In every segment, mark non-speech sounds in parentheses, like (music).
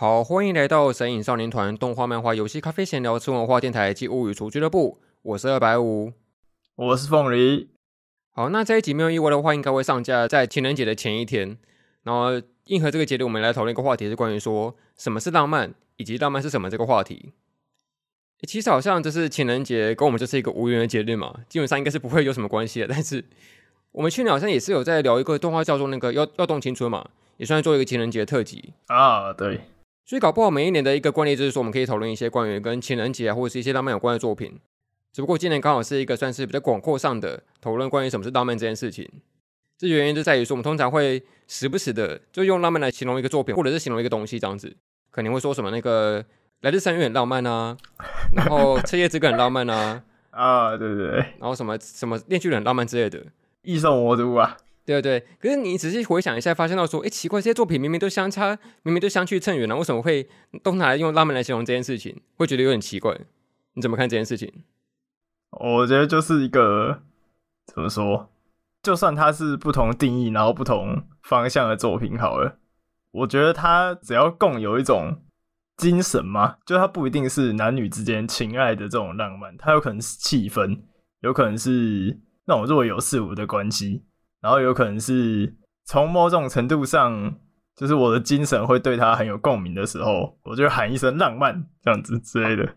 好，欢迎来到神影少年团动画、漫画、游戏、咖啡闲聊、吃文化电台及物语厨俱乐部。我是二百五，我是凤梨。好，那这一集没有意外的话，应该会上架在情人节的前一天。然后，应和这个节日，我们来讨论一个话题，是关于说什么是浪漫，以及浪漫是什么这个话题。其实好像就是情人节跟我们就是一个无缘的节日嘛，基本上应该是不会有什么关系的。但是我们去年好像也是有在聊一个动画，叫做那个《要要动青春》嘛，也算是做一个情人节特辑啊。对。所以搞不好每一年的一个惯例就是说，我们可以讨论一些关于跟情人节啊，或者是一些浪漫有关的作品。只不过今年刚好是一个算是比较广阔上的讨论，关于什么是浪漫这件事情。这原因就在于说，我们通常会时不时的就用浪漫来形容一个作品，或者是形容一个东西这样子。可能会说什么那个来自三月很浪漫啊，然后彻夜之歌很浪漫啊，(laughs) 啊对对对，然后什么什么链锯人很浪漫之类的，异兽魔都啊。对对，可是你仔细回想一下，发现到说，哎，奇怪，这些作品明明都相差，明明都相去甚远了，为什么会都拿来用浪漫来形容这件事情？会觉得有点奇怪。你怎么看这件事情？我觉得就是一个怎么说，就算它是不同定义，然后不同方向的作品好了，我觉得它只要共有一种精神嘛，就它不一定是男女之间情爱的这种浪漫，它有可能是气氛，有可能是那种若有似无的关系。然后有可能是从某种程度上，就是我的精神会对他很有共鸣的时候，我就喊一声浪漫这样子之类的。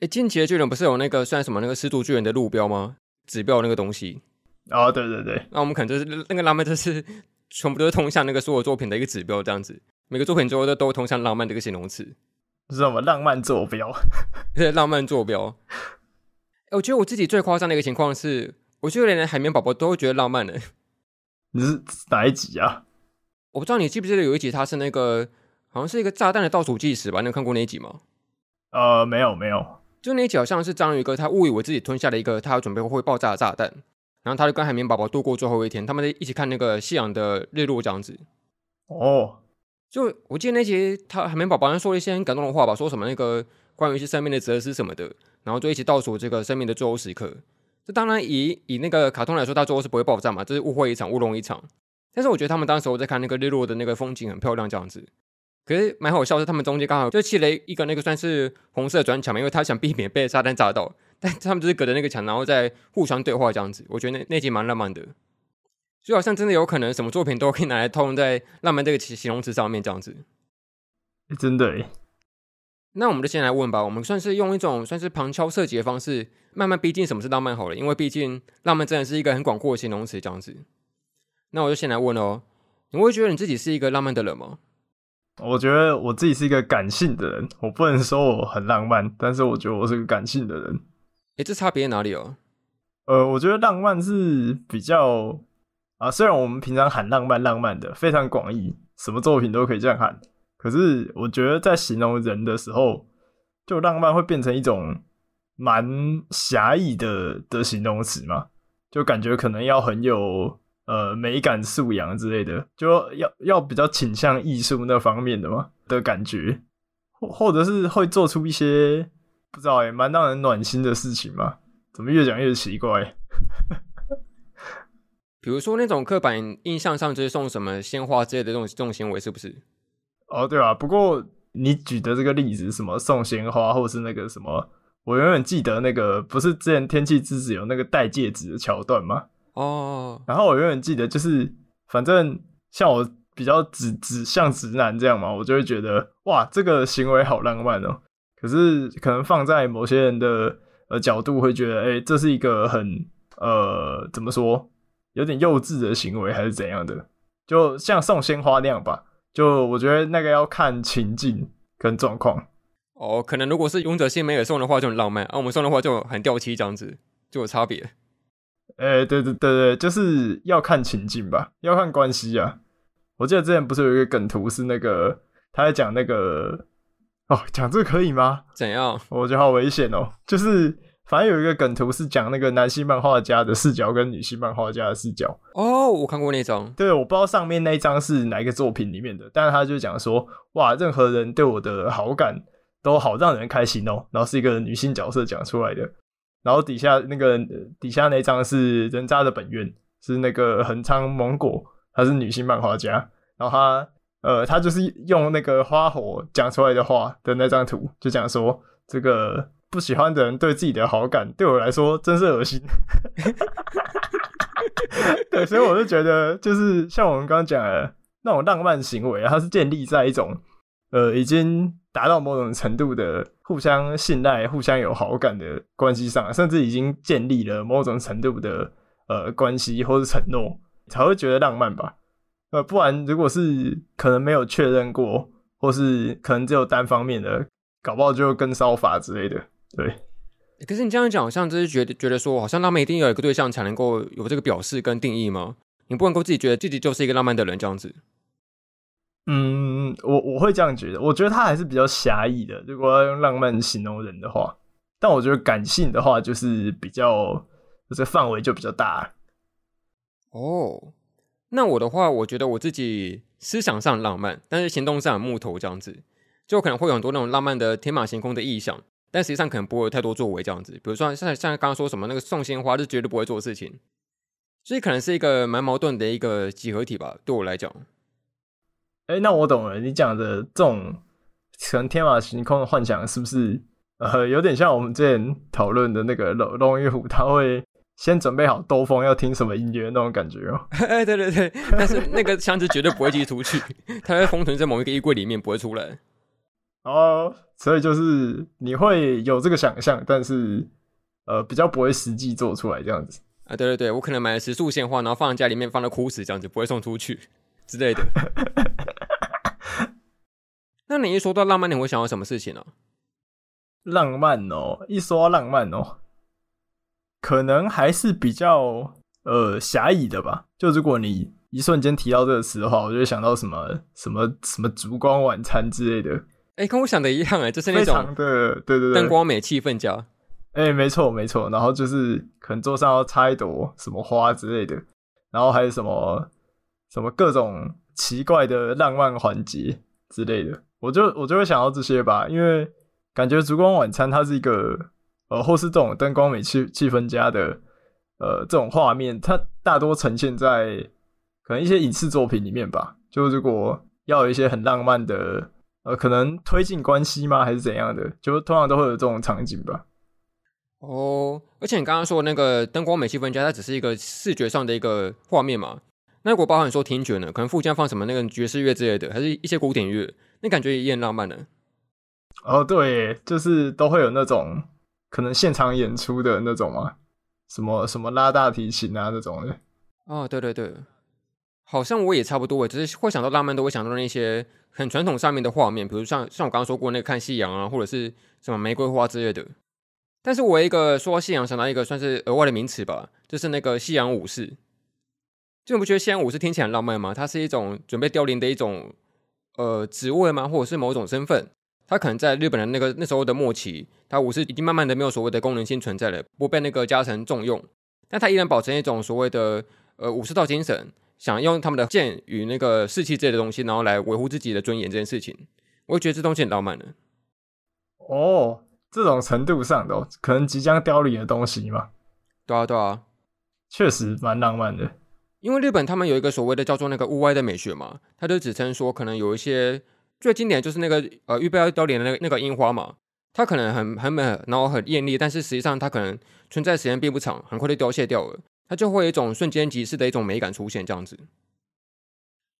哎，进击的巨人不是有那个算什么那个始祖巨人的路标吗？指标那个东西。哦，对对对。那我们可能就是那个浪漫，就是 (laughs) 全部都是通向那个所有作品的一个指标这样子。每个作品最后都都通向浪漫这个形容词。是什么浪漫坐标？(laughs) 对，浪漫坐标。哎，我觉得我自己最夸张的一个情况是。我觉得连海绵宝宝都会觉得浪漫的。(laughs) 你是哪一集啊？我不知道你记不记得有一集，它是那个好像是一个炸弹的倒数计时吧？你有看过那一集吗？呃，没有没有。就那一集好像是章鱼哥他误以为自己吞下了一个他要准备会爆炸的炸弹，然后他就跟海绵宝宝度过最后一天，他们一起看那个夕阳的日落这样子。哦，就我记得那集他海绵宝宝好像说了一些很感动的话吧，说什么那个关于一些生命的哲思什么的，然后就一起倒数这个生命的最后时刻。这当然以以那个卡通来说，它最后是不会爆炸嘛，这是误会一场，乌龙一场。但是我觉得他们当时我在看那个日落的那个风景很漂亮，这样子。可是蛮好笑是，他们中间刚好就砌了一个那个算是红色的砖墙嘛，因为他想避免被炸弹炸到。但他们就是隔着那个墙，然后再互相对话这样子。我觉得那那集蛮浪漫的，就好像真的有可能什么作品都可以拿来套用在浪漫这个形容词上面这样子。真的。那我们就先来问吧。我们算是用一种算是旁敲侧击的方式，慢慢逼近什么是浪漫好了。因为毕竟浪漫真的是一个很广阔的形容词，这样子。那我就先来问哦，你会觉得你自己是一个浪漫的人吗？我觉得我自己是一个感性的人。我不能说我很浪漫，但是我觉得我是个感性的人。诶，这差别在哪里哦？呃，我觉得浪漫是比较啊，虽然我们平常喊浪漫浪漫的非常广义，什么作品都可以这样喊。可是我觉得在形容人的时候，就浪漫会变成一种蛮狭义的的形容词嘛，就感觉可能要很有呃美感素养之类的，就要要比较倾向艺术那方面的嘛的感觉，或或者是会做出一些不知道也蛮让人暖心的事情嘛？怎么越讲越奇怪？(laughs) 比如说那种刻板印象上就是送什么鲜花之类的这种这种行为，是不是？哦，对啊，不过你举的这个例子，什么送鲜花，或是那个什么，我永远记得那个，不是之前天气之子有那个戴戒指的桥段吗？哦，然后我永远记得，就是反正像我比较直直像直男这样嘛，我就会觉得哇，这个行为好浪漫哦。可是可能放在某些人的呃角度，会觉得，哎，这是一个很呃怎么说，有点幼稚的行为，还是怎样的？就像送鲜花那样吧。就我觉得那个要看情境跟状况哦，可能如果是勇者辛梅尔送的话就很浪漫，啊，我们送的话就很掉漆这样子，就有差别。哎、欸，对对对对，就是要看情境吧，要看关系啊。我记得之前不是有一个梗图是那个他在讲那个哦，讲这个可以吗？怎样？我觉得好危险哦，就是。反正有一个梗图是讲那个男性漫画家的视角跟女性漫画家的视角哦，我看过那张。对，我不知道上面那一张是哪一个作品里面的，但是他就讲说，哇，任何人对我的好感都好让人开心哦。然后是一个女性角色讲出来的，然后底下那个底下那张是人渣的本愿，是那个横仓蒙果，她是女性漫画家，然后她呃，她就是用那个花火讲出来的话的那张图，就讲说这个不喜欢的人对自己的好感，对我来说真是恶心。(laughs) 对，所以我就觉得，就是像我们刚刚讲的那种浪漫行为，它是建立在一种呃已经达到某种程度的互相信赖、互相有好感的关系上，甚至已经建立了某种程度的呃关系或是承诺，才会觉得浪漫吧。呃，不然如果是可能没有确认过，或是可能只有单方面的，搞不好就跟骚法之类的，对。可是你这样讲，好像就是觉得觉得说，好像浪漫一定要有一个对象才能够有这个表示跟定义吗？你不能够自己觉得自己就是一个浪漫的人这样子。嗯，我我会这样觉得，我觉得他还是比较狭义的。如果要用浪漫形容人的话，但我觉得感性的话就是比较，就是范围就比较大。哦，那我的话，我觉得我自己思想上浪漫，但是行动上木头这样子，就可能会有很多那种浪漫的天马行空的意象。但实际上可能不会有太多作为这样子，比如说像像刚刚说什么那个送鲜花是绝对不会做的事情，所以可能是一个蛮矛盾的一个集合体吧，对我来讲。哎、欸，那我懂了，你讲的这种可能天马行空的幻想，是不是呃有点像我们之前讨论的那个龙龙与虎，他会先准备好兜风要听什么音乐那种感觉哦？(laughs) 哎，对对对，但是那个箱子绝对不会寄出去，(laughs) 它会封存在某一个衣柜里面，不会出来。哦，所以就是你会有这个想象，但是呃，比较不会实际做出来这样子啊。对对对，我可能买了十束鲜花，然后放在家里面，放到枯死这样子，不会送出去之类的。(laughs) 那你一说到浪漫，你会想到什么事情呢？浪漫哦，一说到浪漫哦，可能还是比较呃狭义的吧。就如果你一瞬间提到这个词的话，我就会想到什么什么什么烛光晚餐之类的。哎、欸，跟我想的一样哎，就是那种的，对对对，灯光美、气氛佳。哎、欸，没错没错，然后就是可能桌上要插一朵什么花之类的，然后还有什么什么各种奇怪的浪漫环节之类的，我就我就会想到这些吧，因为感觉烛光晚餐它是一个呃，或是这种灯光美、气气氛佳的呃这种画面，它大多呈现在可能一些影视作品里面吧。就如果要有一些很浪漫的。呃，可能推进关系吗？还是怎样的？就通常都会有这种场景吧。哦，而且你刚刚说那个灯光美、气氛加，它只是一个视觉上的一个画面嘛。那如果包含说听觉呢？可能附加放什么那个爵士乐之类的，还是一些古典乐，那感觉也很浪漫呢。哦，对，就是都会有那种可能现场演出的那种嘛，什么什么拉大提琴啊那种的。哦，对对对。好像我也差不多，只是会想到浪漫，都会想到那些很传统上面的画面，比如像像我刚刚说过那个看夕阳啊，或者是什么玫瑰花之类的。但是我一个说夕阳，想到一个算是额外的名词吧，就是那个夕阳武士。就你不觉得夕阳武士听起来很浪漫吗？它是一种准备凋零的一种呃职位吗？或者是某种身份？它可能在日本的那个那时候的末期，它武士已经慢慢的没有所谓的功能性存在了，不被那个家臣重用，但它依然保持一种所谓的呃武士道精神。想用他们的剑与那个士气这类的东西，然后来维护自己的尊严这件事情，我觉得这东西很浪漫的。哦，这种程度上的，可能即将凋零的东西嘛？对啊，对啊，确实蛮浪漫的。因为日本他们有一个所谓的叫做那个屋外的美学嘛，他就指称说，可能有一些最经典就是那个呃预备要凋零的那个那个樱花嘛，它可能很很美，然后很艳丽，但是实际上它可能存在时间并不长，很快就凋谢掉了。它就会有一种瞬间即逝的一种美感出现，这样子。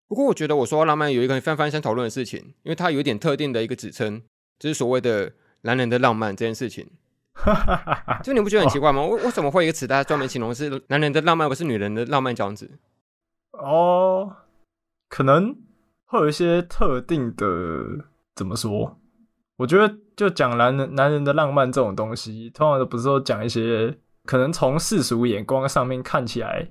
不过，我觉得我说浪漫有一个翻翻身讨论的事情，因为它有一点特定的一个指称，就是所谓的男人的浪漫这件事情。就你不觉得很奇怪吗？为为什么会有一个词，大家专门形容是男人的浪漫，不是女人的浪漫这样子？哦，可能会有一些特定的，怎么说？我觉得就讲男人男人的浪漫这种东西，通常都不是说讲一些。可能从世俗眼光上面看起来，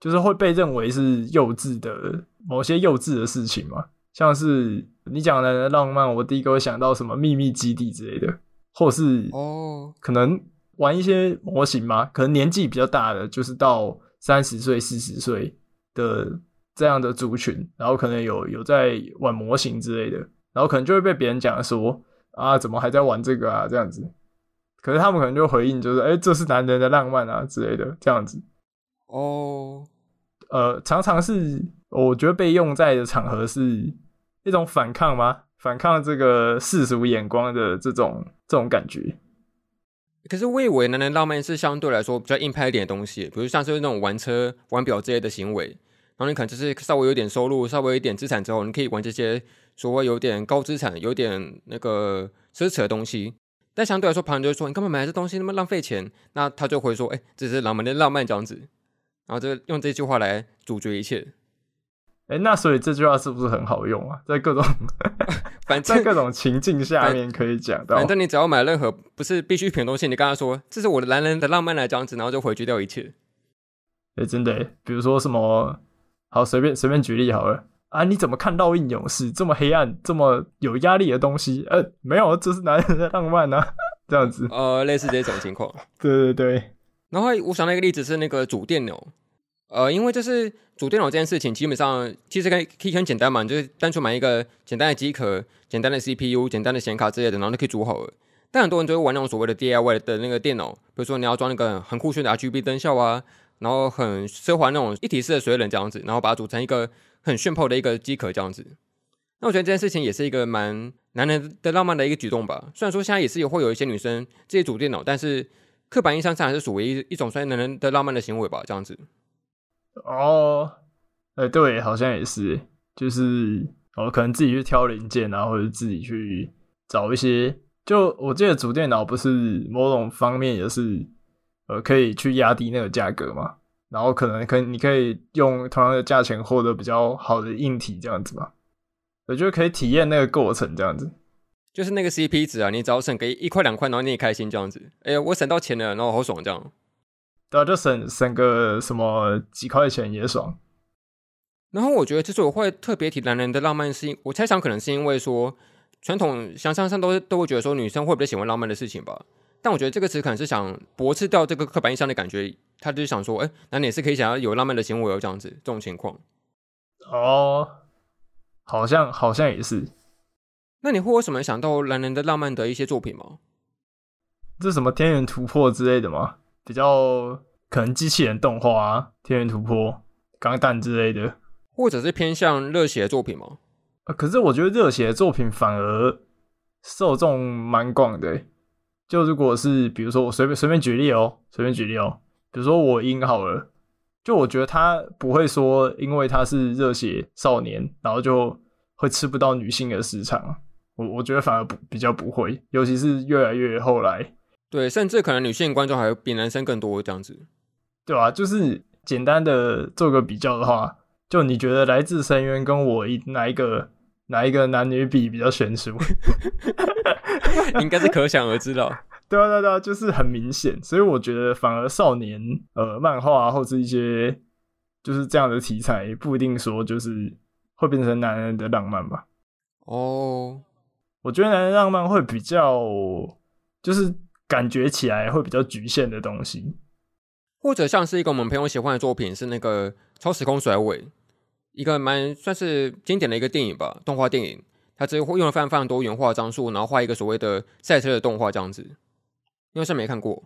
就是会被认为是幼稚的某些幼稚的事情嘛，像是你讲的浪漫，我第一个会想到什么秘密基地之类的，或是哦，可能玩一些模型嘛，可能年纪比较大的，就是到三十岁、四十岁的这样的族群，然后可能有有在玩模型之类的，然后可能就会被别人讲说啊，怎么还在玩这个啊，这样子。可是他们可能就回应，就是“哎、欸，这是男人的浪漫啊”之类的这样子。哦，呃，常常是我觉得被用在的场合是，一种反抗吗？反抗这个世俗眼光的这种这种感觉。可是我以为男人浪漫是相对来说比较硬派一点的东西，比如像是那种玩车、玩表之类的行为。然后你可能就是稍微有点收入、稍微有点资产之后，你可以玩这些所谓有点高资产、有点那个奢侈的东西。但相对来说，旁人就会说：“你干嘛买这东西那么浪费钱？”那他就会说：“哎，这是浪漫的浪漫这样子。”然后就用这句话来阻绝一切。哎，那所以这句话是不是很好用啊？在各种 (laughs) (laughs) 反正在各种情境下面可以讲到。反正你只要买任何不是必需品的东西，你跟他说：“这是我的男人的浪漫来这样子。”然后就回绝掉一切。哎，真的，比如说什么，好随便随便举例好了啊？你怎么看烙印勇士这么黑暗、这么有压力的东西？呃，没有，这是男人的浪漫啊，这样子。呃，类似这种情况。(laughs) 对对对。然后我想到一个例子是那个主电脑，呃，因为就是主电脑这件事情，基本上其实可以可以很简单嘛，就是单纯买一个简单的机壳、简单的 CPU、简单的显卡之类的，然后就可以组好了。但很多人就会玩那种所谓的 DIY 的那个电脑，比如说你要装那个很酷炫的 RGB 灯效啊，然后很奢华那种一体式的水冷这样子，然后把它组成一个很炫酷的一个机壳这样子。那我觉得这件事情也是一个蛮男人的浪漫的一个举动吧。虽然说现在也是有会有一些女生自己组电脑，但是。刻板印象上还是属于一一种算男人的浪漫的行为吧，这样子。哦，哎、对，好像也是，就是哦，可能自己去挑零件啊，或者自己去找一些。就我记得主电脑不是某种方面也是，呃，可以去压低那个价格嘛。然后可能可以你可以用同样的价钱获得比较好的硬体，这样子吧。我觉得可以体验那个过程，这样子。就是那个 CP 值啊，你只要省个一块两块，然后你也开心这样子。哎呀，我省到钱了，然后好爽这样。对啊，就省省个什么几块钱也爽。然后我觉得，之所以我会特别提男人的浪漫，是因我猜想可能是因为说传统想象上都都会觉得说女生会比较喜欢浪漫的事情吧。但我觉得这个词可能是想驳斥掉这个刻板印象的感觉，他就是想说，哎，那你也是可以想要有浪漫的行为哦，这样子这种情况。哦，好像好像也是。那你会有什么想到男人的浪漫的一些作品吗？这是什么天元突破之类的吗？比较可能机器人动画啊，天元突破、钢弹之类的，或者是偏向热血的作品吗？啊，可是我觉得热血的作品反而受众蛮广的。就如果是比如说我随便随便举例哦，随便举例哦，比如说我英好了，就我觉得他不会说因为他是热血少年，然后就会吃不到女性的市场。我我觉得反而不比较不会，尤其是越来越后来，对，甚至可能女性观众还会比男生更多这样子，对吧、啊？就是简单的做个比较的话，就你觉得来自深渊跟我一哪一个哪一个男女比比较悬殊？(laughs) 应该是可想而知了。对啊，对啊，就是很明显。所以我觉得反而少年呃漫画或是一些就是这样的题材，不一定说就是会变成男人的浪漫吧？哦。我觉得男人浪漫会比较，就是感觉起来会比较局限的东西，或者像是一个我们朋友喜欢的作品是那个《超时空甩尾》，一个蛮算是经典的一个电影吧，动画电影。它只会用了非常非常多原画张数，然后画一个所谓的赛车的动画这样子。因为是没看过，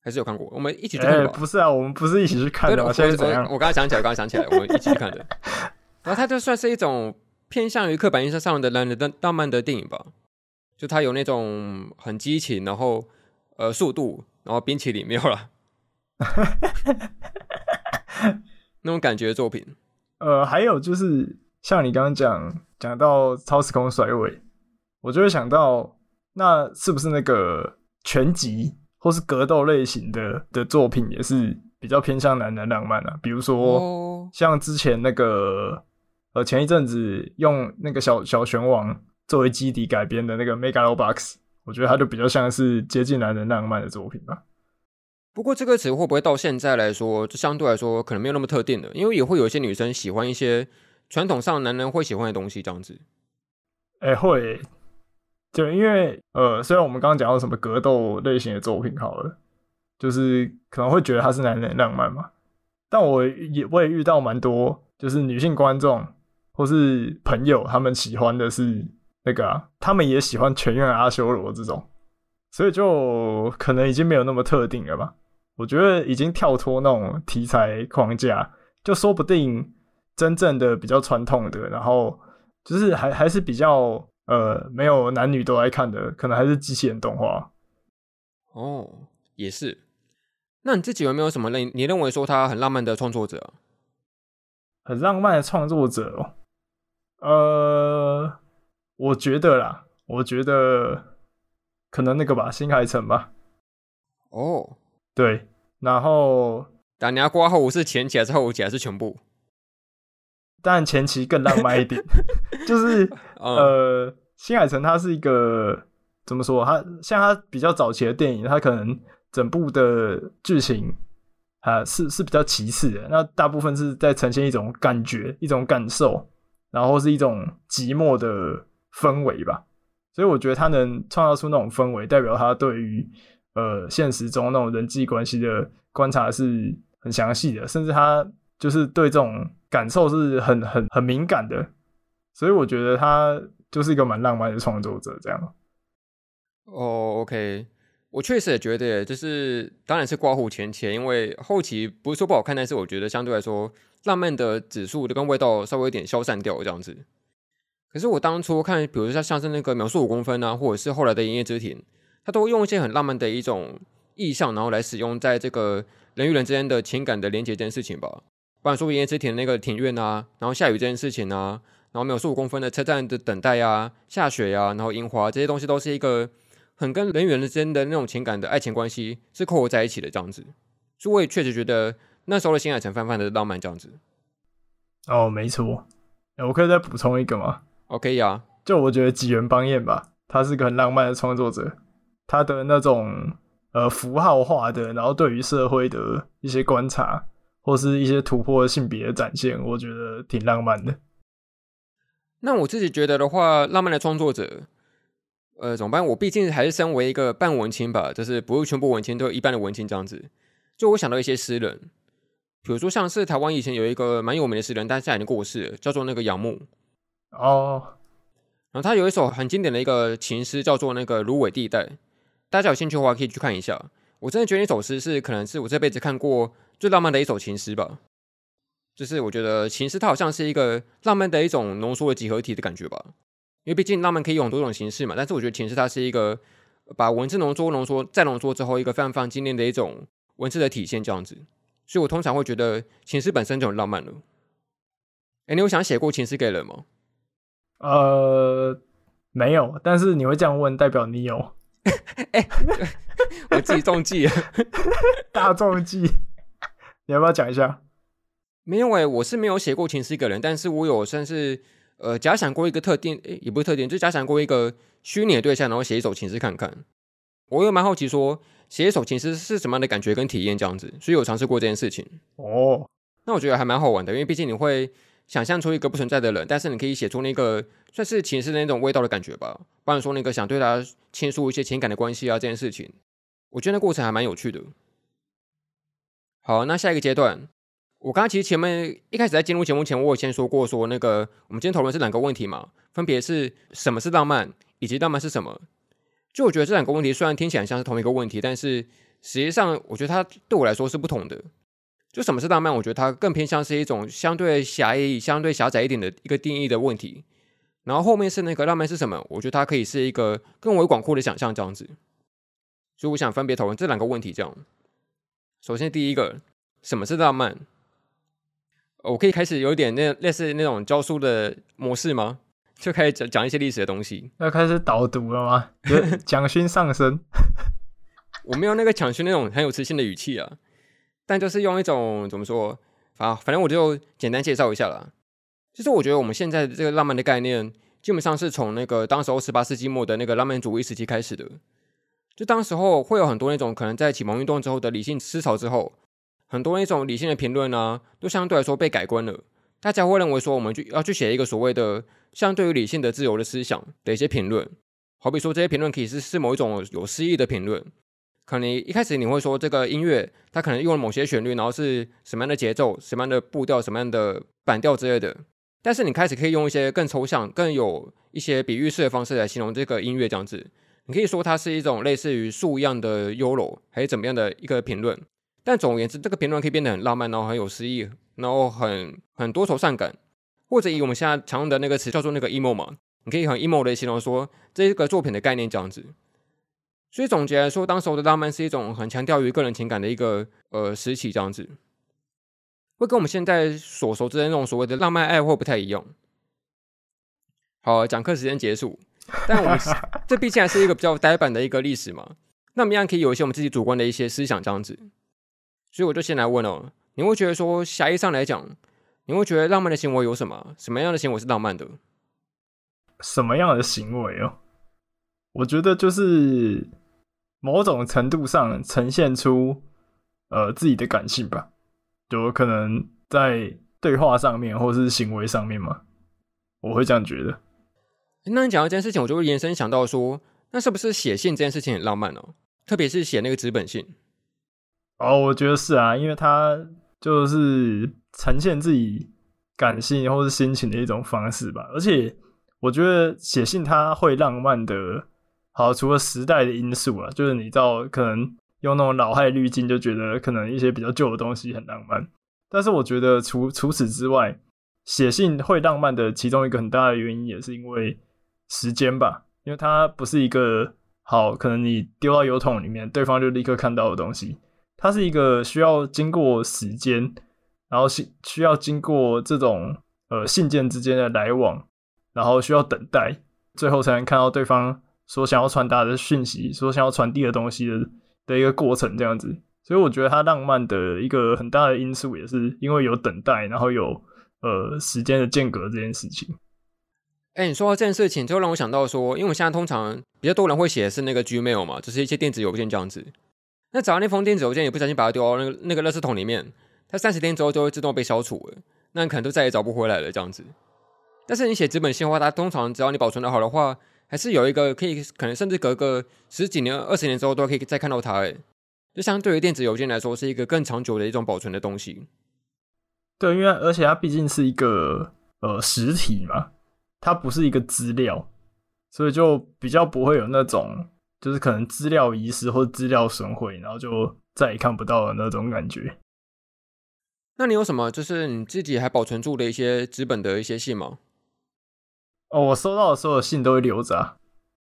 还是有看过？我们一起去看不是啊，我们不是一起去看的。我现在怎样？我刚才想起来，刚才想起来，我们一起去看的。(laughs) 然后它就算是一种。偏向于刻板印象上的男人的浪漫的电影吧，就它有那种很激情，然后呃速度，然后冰淇淋没有了，(laughs) 那种感觉的作品。呃，还有就是像你刚刚讲讲到超时空甩尾，我就会想到，那是不是那个拳击或是格斗类型的的作品也是比较偏向男人浪漫啊？比如说像之前那个。呃，前一阵子用那个小小拳王作为基底改编的那个 Megalobox，我觉得它就比较像是接近男人浪漫的作品吧。不过这个词会不会到现在来说，就相对来说可能没有那么特定的，因为也会有一些女生喜欢一些传统上男人会喜欢的东西，这样子。哎、欸，会，就因为呃，虽然我们刚刚讲到什么格斗类型的作品好了，就是可能会觉得它是男人浪漫嘛，但我也我也遇到蛮多，就是女性观众。或是朋友，他们喜欢的是那个，他们也喜欢全员阿修罗这种，所以就可能已经没有那么特定了吧。我觉得已经跳脱那种题材框架，就说不定真正的比较传统的，然后就是还还是比较呃没有男女都爱看的，可能还是机器人动画。哦，也是。那你自己有没有什么认你认为说他很浪漫的创作者啊？很浪漫的创作者哦，呃，我觉得啦，我觉得可能那个吧，新海诚吧。哦，对，然后，但你要挂号是前几还是后几还是全部？但前期更浪漫一点，(laughs) 就是、嗯、呃，新海诚他是一个怎么说？他像他比较早期的电影，他可能整部的剧情啊是是比较其次的，那大部分是在呈现一种感觉、一种感受，然后是一种寂寞的氛围吧。所以我觉得他能创造出那种氛围，代表他对于呃现实中那种人际关系的观察是很详细的，甚至他就是对这种。感受是很很很敏感的，所以我觉得他就是一个蛮浪漫的创作者，这样。哦、，OK，我确实也觉得，就是当然是挂虎前前，因为后期不是说不好看，但是我觉得相对来说，浪漫的指数就跟味道稍微有点消散掉这样子。可是我当初看，比如说像像是那个秒速五公分啊，或者是后来的《营业之庭》，他都用一些很浪漫的一种意象，然后来使用在这个人与人之间的情感的连接这件事情吧。不然说《言叶之庭》那个庭院啊，然后下雨这件事情啊，然后没有十五公分的车站的等待啊，下雪呀、啊，然后樱花这些东西都是一个很跟人与人之间的那种情感的爱情关系是扣合在一起的这样子，所以我也确实觉得那时候的新海诚泛泛的浪漫这样子。哦，没错，我可以再补充一个吗？OK 呀，就我觉得梶原邦彦吧，他是个很浪漫的创作者，他的那种呃符号化的，然后对于社会的一些观察。或是一些突破性别的展现，我觉得挺浪漫的。那我自己觉得的话，浪漫的创作者，呃，怎么办？我毕竟还是身为一个半文青吧，就是不是全部文青，都有一半的文青这样子。就我想到一些诗人，比如说像是台湾以前有一个蛮有名的诗人，但是现在已经过世了，叫做那个杨牧。哦。然后他有一首很经典的一个情诗，叫做那个《芦苇地带》，大家有兴趣的话可以去看一下。我真的觉得那首诗是可能是我这辈子看过。最浪漫的一首情诗吧，就是我觉得情诗它好像是一个浪漫的一种浓缩的集合体的感觉吧，因为毕竟浪漫可以有很多种形式嘛。但是我觉得情诗它是一个把文字浓缩、浓缩再浓缩之后，一个非常非常精炼的一种文字的体现这样子。所以我通常会觉得情诗本身就很浪漫了。哎，你有想写过情诗给人吗？呃，没有。但是你会这样问，代表你有。(laughs) 哎，(laughs) 我自己中计了，(laughs) 大中计。你要不要讲一下？没有诶，我是没有写过情诗给人，但是我有算是呃假想过一个特定，诶，也不是特定，就假想过一个虚拟的对象，然后写一首情诗看看。我又蛮好奇说，写一首情诗是什么样的感觉跟体验这样子，所以有尝试过这件事情。哦，那我觉得还蛮好玩的，因为毕竟你会想象出一个不存在的人，但是你可以写出那个算是情诗的那种味道的感觉吧。不然说那个想对他倾诉一些情感的关系啊，这件事情，我觉得那过程还蛮有趣的。好，那下一个阶段，我刚刚其实前面一开始在进入节目前，我有先说过，说那个我们今天讨论是两个问题嘛，分别是什么是浪漫，以及浪漫是什么。就我觉得这两个问题虽然听起来像是同一个问题，但是实际上我觉得它对我来说是不同的。就什么是浪漫，我觉得它更偏向是一种相对狭义、相对狭窄一点的一个定义的问题。然后后面是那个浪漫是什么，我觉得它可以是一个更为广阔的想象这样子。所以我想分别讨论这两个问题，这样。首先，第一个，什么是浪漫？我可以开始有点那类似那种教书的模式吗？就开始讲讲一些历史的东西。要开始导读了吗？蒋勋 (laughs) 上身。我没有那个蒋勋那种很有磁性的语气啊，但就是用一种怎么说啊？反正我就简单介绍一下啦。其实我觉得我们现在的这个浪漫的概念，基本上是从那个当时候十八世纪末的那个浪漫主义时期开始的。就当时候会有很多那种可能在启蒙运动之后的理性思潮之后，很多那种理性的评论啊，都相对来说被改观了。大家会认为说，我们就要去写一个所谓的相对于理性的自由的思想的一些评论。好比说，这些评论可以是是某一种有诗意的评论。可能一开始你会说，这个音乐它可能用了某些旋律，然后是什么样的节奏、什么样的步调、什么样的板调之类的。但是你开始可以用一些更抽象、更有一些比喻式的方式来形容这个音乐这样子。你可以说它是一种类似于树一样的优柔，还是怎么样的一个评论。但总而言之，这个评论可以变得很浪漫，然后很有诗意，然后很很多愁善感，或者以我们现在常用的那个词叫做那个 emo 嘛，你可以很 emo 的形容说这个作品的概念这样子。所以总结来说，当时候的浪漫是一种很强调于个人情感的一个呃时期这样子，会跟我们现在所熟知的那种所谓的浪漫爱或不太一样。好，讲课时间结束，(laughs) 但我们这毕竟还是一个比较呆板的一个历史嘛，那我们一样可以有一些我们自己主观的一些思想这样子。所以我就先来问哦，你会觉得说狭义上来讲，你会觉得浪漫的行为有什么？什么样的行为是浪漫的？什么样的行为哦？我觉得就是某种程度上呈现出呃自己的感性吧，就可能在对话上面或是行为上面嘛，我会这样觉得。那你讲到这件事情，我就会延伸想到说，那是不是写信这件事情很浪漫哦？特别是写那个纸本信。哦，我觉得是啊，因为他就是呈现自己感性或是心情的一种方式吧。而且我觉得写信它会浪漫的，好，除了时代的因素啊，就是你知道可能用那种老派滤镜就觉得可能一些比较旧的东西很浪漫。但是我觉得除除此之外，写信会浪漫的其中一个很大的原因也是因为时间吧，因为它不是一个好，可能你丢到邮筒里面，对方就立刻看到的东西。它是一个需要经过时间，然后需需要经过这种呃信件之间的来往，然后需要等待，最后才能看到对方所想要传达的讯息，所想要传递的东西的的一个过程这样子。所以我觉得它浪漫的一个很大的因素，也是因为有等待，然后有呃时间的间隔这件事情。哎、你说到这件事情，就让我想到说，因为我现在通常比较多人会写的是那个 Gmail 嘛，就是一些电子邮件这样子。那找到那封电子邮件也不小心把它丢到那个那个垃圾桶里面，它三十天之后就会自动被消除了，那你可能就再也找不回来了这样子。但是你写纸本信的话，它通常只要你保存的好的话，还是有一个可以可能甚至隔个十几年、二十年之后都可以再看到它。哎，就相对于电子邮件来说，是一个更长久的一种保存的东西。对，因为而且它毕竟是一个呃实体嘛，它不是一个资料，所以就比较不会有那种。就是可能资料遗失或资料损毁，然后就再也看不到的那种感觉。那你有什么就是你自己还保存住的一些纸本的一些信吗？哦，我收到的所有信都会留着啊。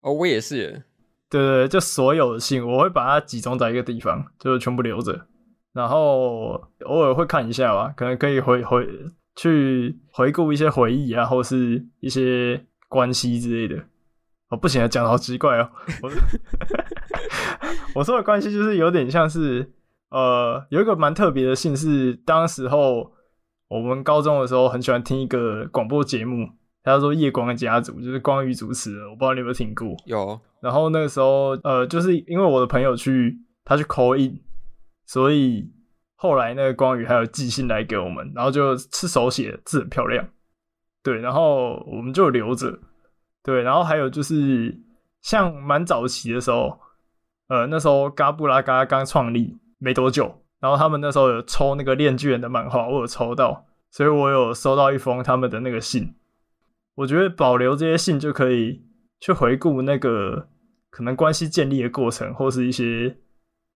哦，我也是。对对对，就所有的信，我会把它集中在一个地方，就是全部留着。然后偶尔会看一下吧，可能可以回回去回顾一些回忆啊，或是一些关系之类的。哦，不行啊，讲的好奇怪哦。我 (laughs) 我说的关系就是有点像是，呃，有一个蛮特别的信，是当时候我们高中的时候很喜欢听一个广播节目，他说《夜光的家族》，就是光宇主持的，我不知道你有没有听过。有。然后那个时候，呃，就是因为我的朋友去，他去 call in，所以后来那个光宇还有寄信来给我们，然后就是手写，字很漂亮。对，然后我们就留着。对，然后还有就是像蛮早期的时候，呃，那时候嘎布拉嘎刚创立没多久，然后他们那时候有抽那个链锯人的漫画，我有抽到，所以我有收到一封他们的那个信。我觉得保留这些信就可以去回顾那个可能关系建立的过程，或是一些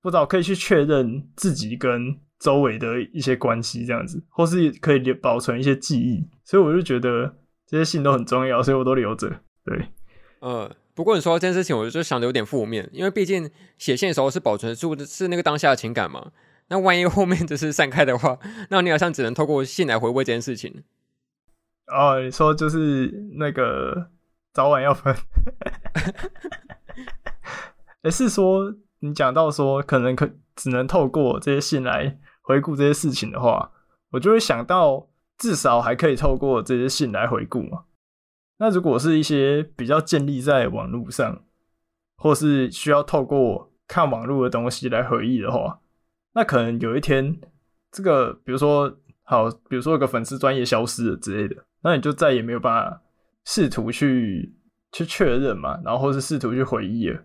不知道可以去确认自己跟周围的一些关系这样子，或是可以留保存一些记忆。所以我就觉得这些信都很重要，所以我都留着。对，呃，不过你说到这件事情，我就想的有点负面，因为毕竟写信的时候是保存住的是那个当下的情感嘛。那万一后面 (laughs) 就是散开的话，那你好像只能透过信来回味这件事情。哦，你说就是那个早晚要分？(laughs) 哎，是说你讲到说可能可只能透过这些信来回顾这些事情的话，我就会想到至少还可以透过这些信来回顾嘛。那如果是一些比较建立在网络上，或是需要透过看网络的东西来回忆的话，那可能有一天，这个比如说好，比如说有个粉丝专业消失了之类的，那你就再也没有办法试图去去确认嘛，然后或是试图去回忆了。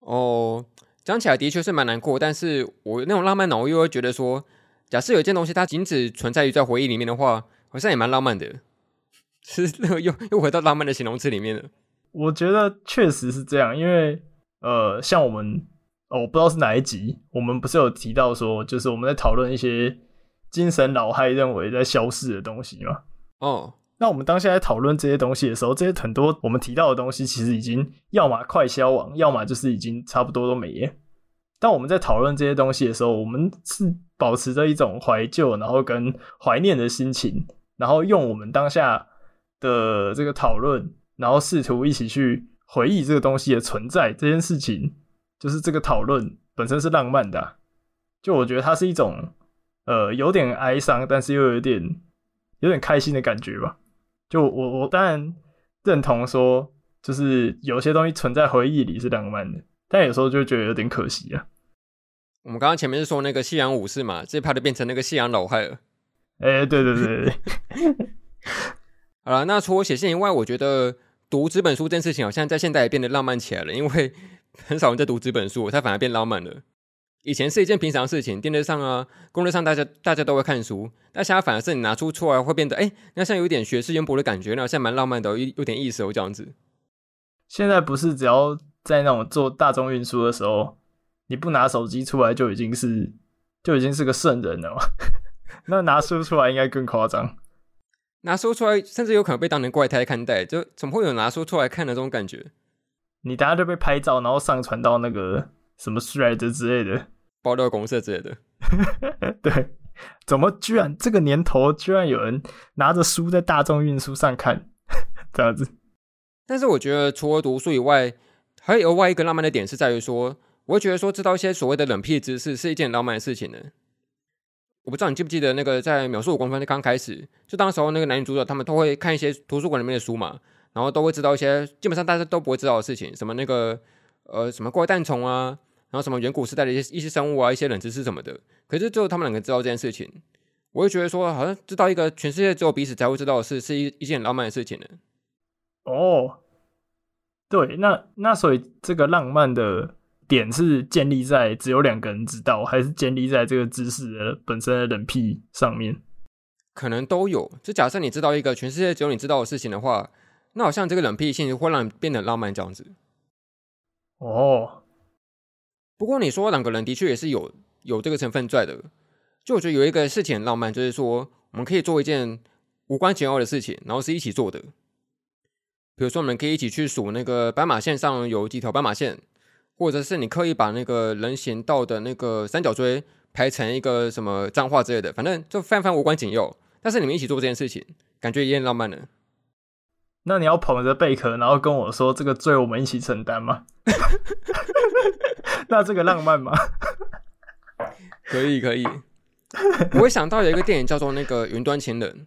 哦，讲起来的确是蛮难过，但是我那种浪漫脑我又会觉得说，假设有一件东西它仅只存在于在回忆里面的话，好像也蛮浪漫的。(laughs) 是那个又又回到浪漫的形容词里面了。我觉得确实是这样，因为呃，像我们哦，我不知道是哪一集，我们不是有提到说，就是我们在讨论一些精神老害认为在消逝的东西吗？哦，那我们当下在讨论这些东西的时候，这些很多我们提到的东西，其实已经要么快消亡，要么就是已经差不多都没了。当我们在讨论这些东西的时候，我们是保持着一种怀旧，然后跟怀念的心情，然后用我们当下的这个讨论，然后试图一起去回忆这个东西的存在。这件事情就是这个讨论本身是浪漫的，就我觉得它是一种呃有点哀伤，但是又有点有点开心的感觉吧。就我我当然认同说，就是有些东西存在回忆里是浪漫的，但有时候就觉得有点可惜啊。我们刚刚前面是说那个夕阳武士嘛，这怕就变成那个夕阳老害了。哎、欸，对对对对。(laughs) 好了，那除我写信以外，我觉得读纸本书这件事情好像在现代也变得浪漫起来了，因为 (laughs) 很少人在读纸本书，它反而变浪漫了。以前是一件平常的事情，电视上啊、公车上大家大家都会看书，但现在反而是你拿出出来会变得，哎、欸，那像有点学识渊博的感觉，那像蛮浪漫的，有有点意思哦，这样子。现在不是只要在那种坐大众运输的时候。你不拿手机出来就已经是就已经是个圣人了嘛？(laughs) 那拿书出来应该更夸张。拿书出来甚至有可能被当成怪胎看待，就怎么会有拿书出来看的这种感觉？你等下就被拍照，然后上传到那个什么 Threads 之类的爆料公社之类的。(laughs) 对，怎么居然这个年头居然有人拿着书在大众运输上看这样子？但是我觉得除了读书以外，还有额外一个浪漫的点是在于说。我会觉得说，知道一些所谓的冷僻知识是一件浪漫的事情呢。我不知道你记不记得那个在《秒速五公分》刚开始，就当时候那个男女主角他们都会看一些图书馆里面的书嘛，然后都会知道一些基本上大家都不会知道的事情，什么那个呃什么怪诞虫啊，然后什么远古时代的一些一些生物啊，一些冷知识什么的。可是只有他们两个知道这件事情，我就觉得说，好像知道一个全世界只有彼此才会知道的事，是一一件很浪漫的事情呢。哦，对，那那所以这个浪漫的。点是建立在只有两个人知道，还是建立在这个知识的本身的冷僻上面？可能都有。就假设你知道一个全世界只有你知道的事情的话，那好像这个冷僻性会让你变得浪漫这样子。哦，不过你说两个人的确也是有有这个成分在的。就我觉得有一个事情很浪漫，就是说我们可以做一件无关紧要的事情，然后是一起做的。比如说，我们可以一起去数那个斑马线上有几条斑马线。或者是你刻意把那个人行道的那个三角锥排成一个什么脏话之类的，反正就泛泛无关紧要。但是你们一起做这件事情，感觉也很浪漫呢。那你要捧着贝壳，然后跟我说这个罪我们一起承担吗？(laughs) 那这个浪漫吗？(laughs) 可以可以。我会想到有一个电影叫做那个《云端情人》，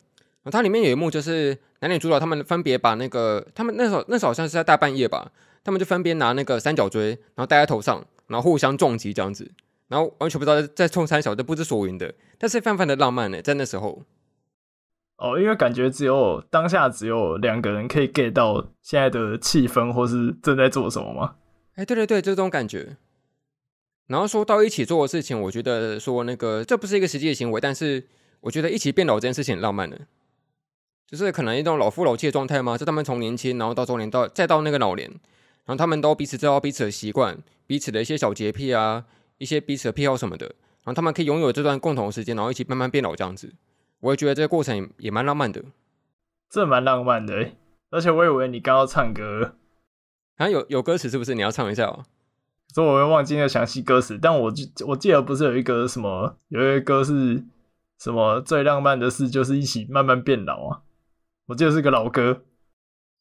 它里面有一幕就是男女主角他们分别把那个他们那时候那时候好像是在大半夜吧。他们就分别拿那个三角锥，然后戴在头上，然后互相撞击这样子，然后完全不知道在冲三小，就不知所云的。但是泛泛的浪漫呢，在那时候，哦，因为感觉只有当下只有两个人可以 get 到现在的气氛，或是正在做什么吗？哎，对对对，就这种感觉。然后说到一起做的事情，我觉得说那个这不是一个实际的行为，但是我觉得一起变老这件事情很浪漫的，就是可能一种老夫老妻的状态嘛，就他们从年轻，然后到中年，到再到那个老年。然后他们都彼此知道彼此的习惯，彼此的一些小洁癖啊，一些彼此的癖好什么的。然后他们可以拥有这段共同的时间，然后一起慢慢变老这样子。我也觉得这个过程也，也蛮浪漫的。这蛮浪漫的，而且我以为你刚要唱歌，好像有有歌词是不是？你要唱一下哦。所以我会忘记那详细歌词，但我我记得不是有一个什么，有一个歌是什么最浪漫的事就是一起慢慢变老啊。我记得是个老歌。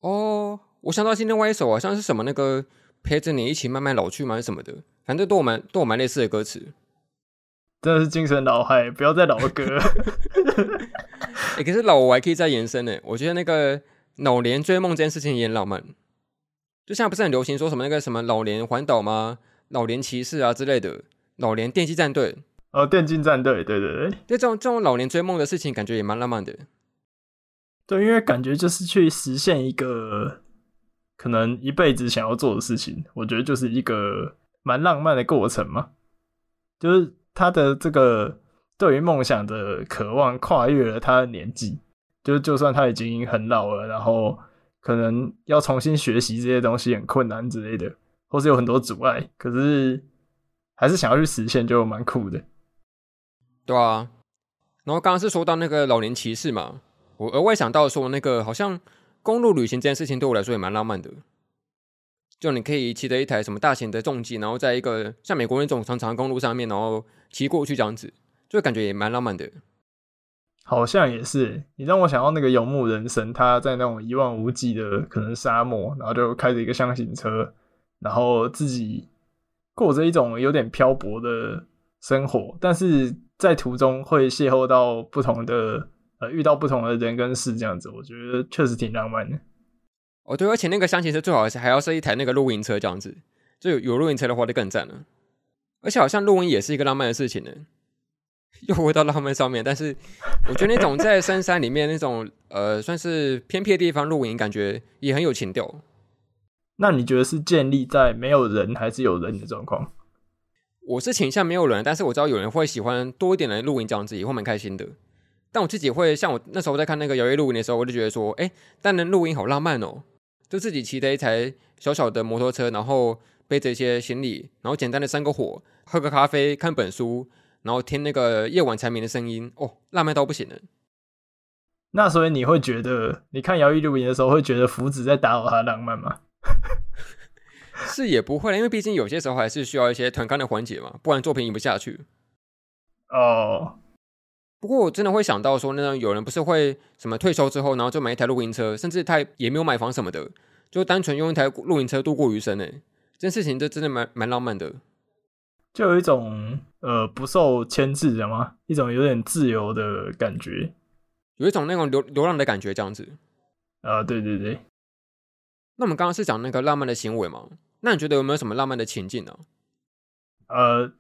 哦。我想到今天另外一首好像是什么那个陪着你一起慢慢老去吗？什么的？反正都我蛮都我蛮类似的歌词。真的是精神老害，不要再老歌。(laughs) (laughs) 可是老我还可以再延伸呢。我觉得那个老年追梦这件事情也很浪漫。就像不是很流行说什么那个什么老年环岛吗？老年骑士啊之类的，老年电击战队。哦，电竞战队，对对对。对这种这种老年追梦的事情，感觉也蛮浪漫的。对，因为感觉就是去实现一个。可能一辈子想要做的事情，我觉得就是一个蛮浪漫的过程嘛。就是他的这个对于梦想的渴望跨越了他的年纪，就就算他已经很老了，然后可能要重新学习这些东西很困难之类的，或是有很多阻碍，可是还是想要去实现，就蛮酷的。对啊，然后刚刚是说到那个老年骑士嘛，我额外想到说，那个好像公路旅行这件事情对我来说也蛮浪漫的。就你可以骑着一台什么大型的重机，然后在一个像美国那种长长的公路上面，然后骑过去这样子，就感觉也蛮浪漫的。好像也是，你让我想到那个游牧人生，他在那种一望无际的可能沙漠，然后就开着一个箱型车，然后自己过着一种有点漂泊的生活，但是在途中会邂逅到不同的呃，遇到不同的人跟事，这样子，我觉得确实挺浪漫的。哦，对，而且那个箱型车最好是还要是一台那个露营车这样子，就有有露营车的话就更赞了。而且好像露营也是一个浪漫的事情呢。(laughs) 又回到浪漫上面，但是我觉得那种在深山里面那种呃，算是偏僻的地方露营，感觉也很有情调。那你觉得是建立在没有人还是有人的状况？我是倾向没有人，但是我知道有人会喜欢多一点的露营这样子，也会蛮开心的。但我自己会像我那时候在看那个摇曳露营的时候，我就觉得说，哎，单人露营好浪漫哦，就自己骑着一台小小的摩托车，然后背着一些行李，然后简单的生个火，喝个咖啡，看本书。然后听那个夜晚蝉鸣的声音，哦，浪漫到不行了。那所以你会觉得，你看摇曳露营的时候，会觉得福子在打扰他的浪漫吗？(laughs) 是也不会了，因为毕竟有些时候还是需要一些团康的环节嘛，不然作品演不下去。哦。不过我真的会想到说，那种有人不是会什么退休之后，然后就买一台露营车，甚至他也没有买房什么的，就单纯用一台露营车度过余生呢？这件事情就真的蛮蛮浪漫的。就有一种呃不受牵制的吗？一种有点自由的感觉，有一种那种流流浪的感觉，这样子。啊、呃，对对对。那我们刚刚是讲那个浪漫的行为嘛？那你觉得有没有什么浪漫的情境呢？呃，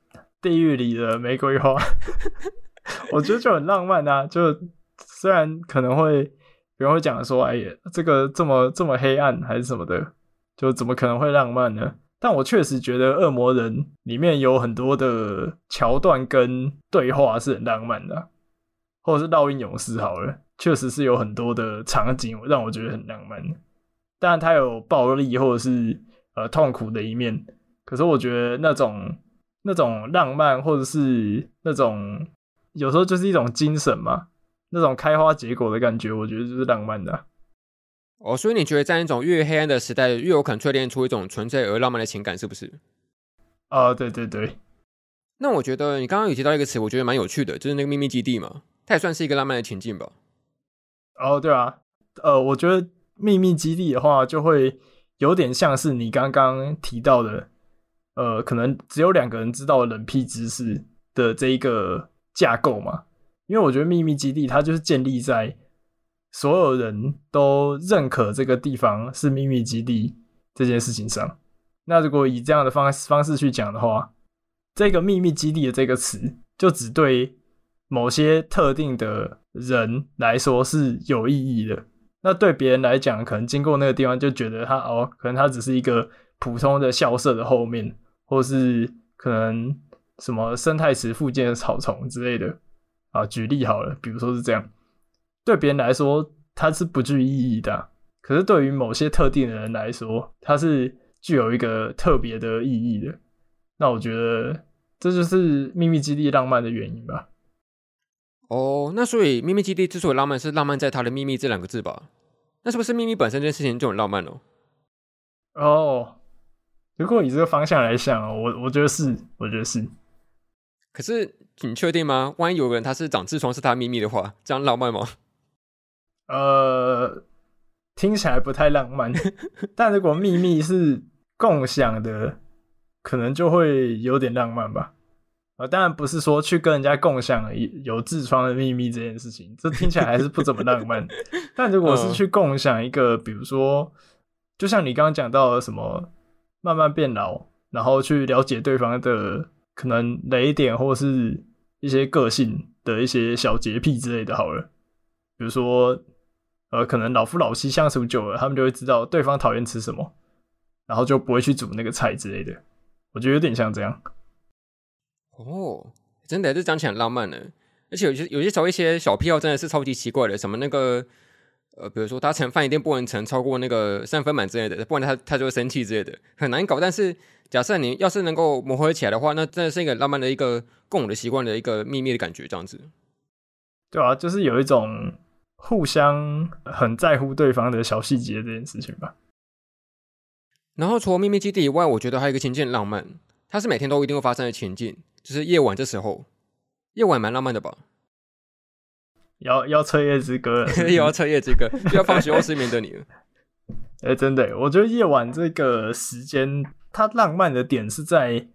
地狱里的玫瑰花，(laughs) 我觉得就很浪漫啊。就虽然可能会有人会讲说，哎呀，这个这么这么黑暗还是什么的，就怎么可能会浪漫呢？但我确实觉得《恶魔人》里面有很多的桥段跟对话是很浪漫的，或者是《烙印勇士》好了，确实是有很多的场景让我觉得很浪漫。当然，它有暴力或者是呃痛苦的一面，可是我觉得那种那种浪漫或者是那种有时候就是一种精神嘛，那种开花结果的感觉，我觉得就是浪漫的。哦，所以你觉得在一种越黑暗的时代，越有可能淬炼出一种纯粹而浪漫的情感，是不是？啊、哦，对对对。那我觉得你刚刚有提到一个词，我觉得蛮有趣的，就是那个秘密基地嘛，它也算是一个浪漫的情境吧？哦，对啊，呃，我觉得秘密基地的话，就会有点像是你刚刚提到的，呃，可能只有两个人知道的冷僻知识的这一个架构嘛。因为我觉得秘密基地它就是建立在。所有人都认可这个地方是秘密基地这件事情上，那如果以这样的方方式去讲的话，这个秘密基地的这个词就只对某些特定的人来说是有意义的。那对别人来讲，可能经过那个地方就觉得它哦，可能它只是一个普通的校舍的后面，或是可能什么生态池附近的草丛之类的啊。举例好了，比如说是这样。对别人来说，它是不具意义的。可是对于某些特定的人来说，它是具有一个特别的意义的。那我觉得这就是秘密基地浪漫的原因吧。哦，那所以秘密基地之所以浪漫，是浪漫在它的“秘密”这两个字吧？那是不是秘密本身这件事情就很浪漫哦？哦，如果以这个方向来想，我我觉得是，我觉得是。可是你确定吗？万一有个人他是长痔疮是他的秘密的话，这样浪漫吗？呃，听起来不太浪漫，(laughs) 但如果秘密是共享的，可能就会有点浪漫吧。呃，当然不是说去跟人家共享有痔疮的秘密这件事情，这听起来还是不怎么浪漫。(laughs) 但如果是去共享一个，比如说，就像你刚刚讲到的什么慢慢变老，然后去了解对方的可能雷点或是一些个性的一些小洁癖之类的，好了，比如说。呃，可能老夫老妻相处久了，他们就会知道对方讨厌吃什么，然后就不会去煮那个菜之类的。我觉得有点像这样。哦，真的，这讲起来很浪漫呢。而且有些有些时候一些小癖好真的是超级奇怪的，什么那个呃，比如说他盛饭一定不能盛超过那个三分满之类的，不然他他就会生气之类的，很难搞。但是假设你要是能够磨合起来的话，那真的是一个浪漫的一个共有的习惯的一个秘密的感觉，这样子。对啊，就是有一种。互相很在乎对方的小细节这件事情吧。然后除了秘密基地以外，我觉得还有一个情境浪漫，它是每天都一定会发生的情境，就是夜晚这时候，夜晚蛮浪漫的吧？要要彻夜之歌了是是，(laughs) 又要彻夜之歌，又要放学后失眠的你了。(laughs) 哎、欸，真的，我觉得夜晚这个时间，它浪漫的点是在，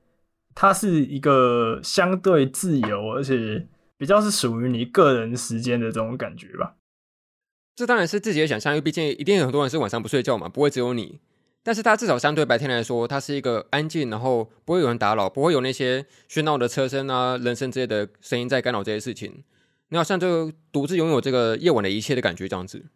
它是一个相对自由，而且比较是属于你个人时间的这种感觉吧。这当然是自己的想象，因为毕竟一定有很多人是晚上不睡觉嘛，不会只有你。但是它至少相对白天来说，它是一个安静，然后不会有人打扰，不会有那些喧闹的车声啊、人声之类的声音在干扰这些事情。你好像就独自拥有这个夜晚的一切的感觉，这样子。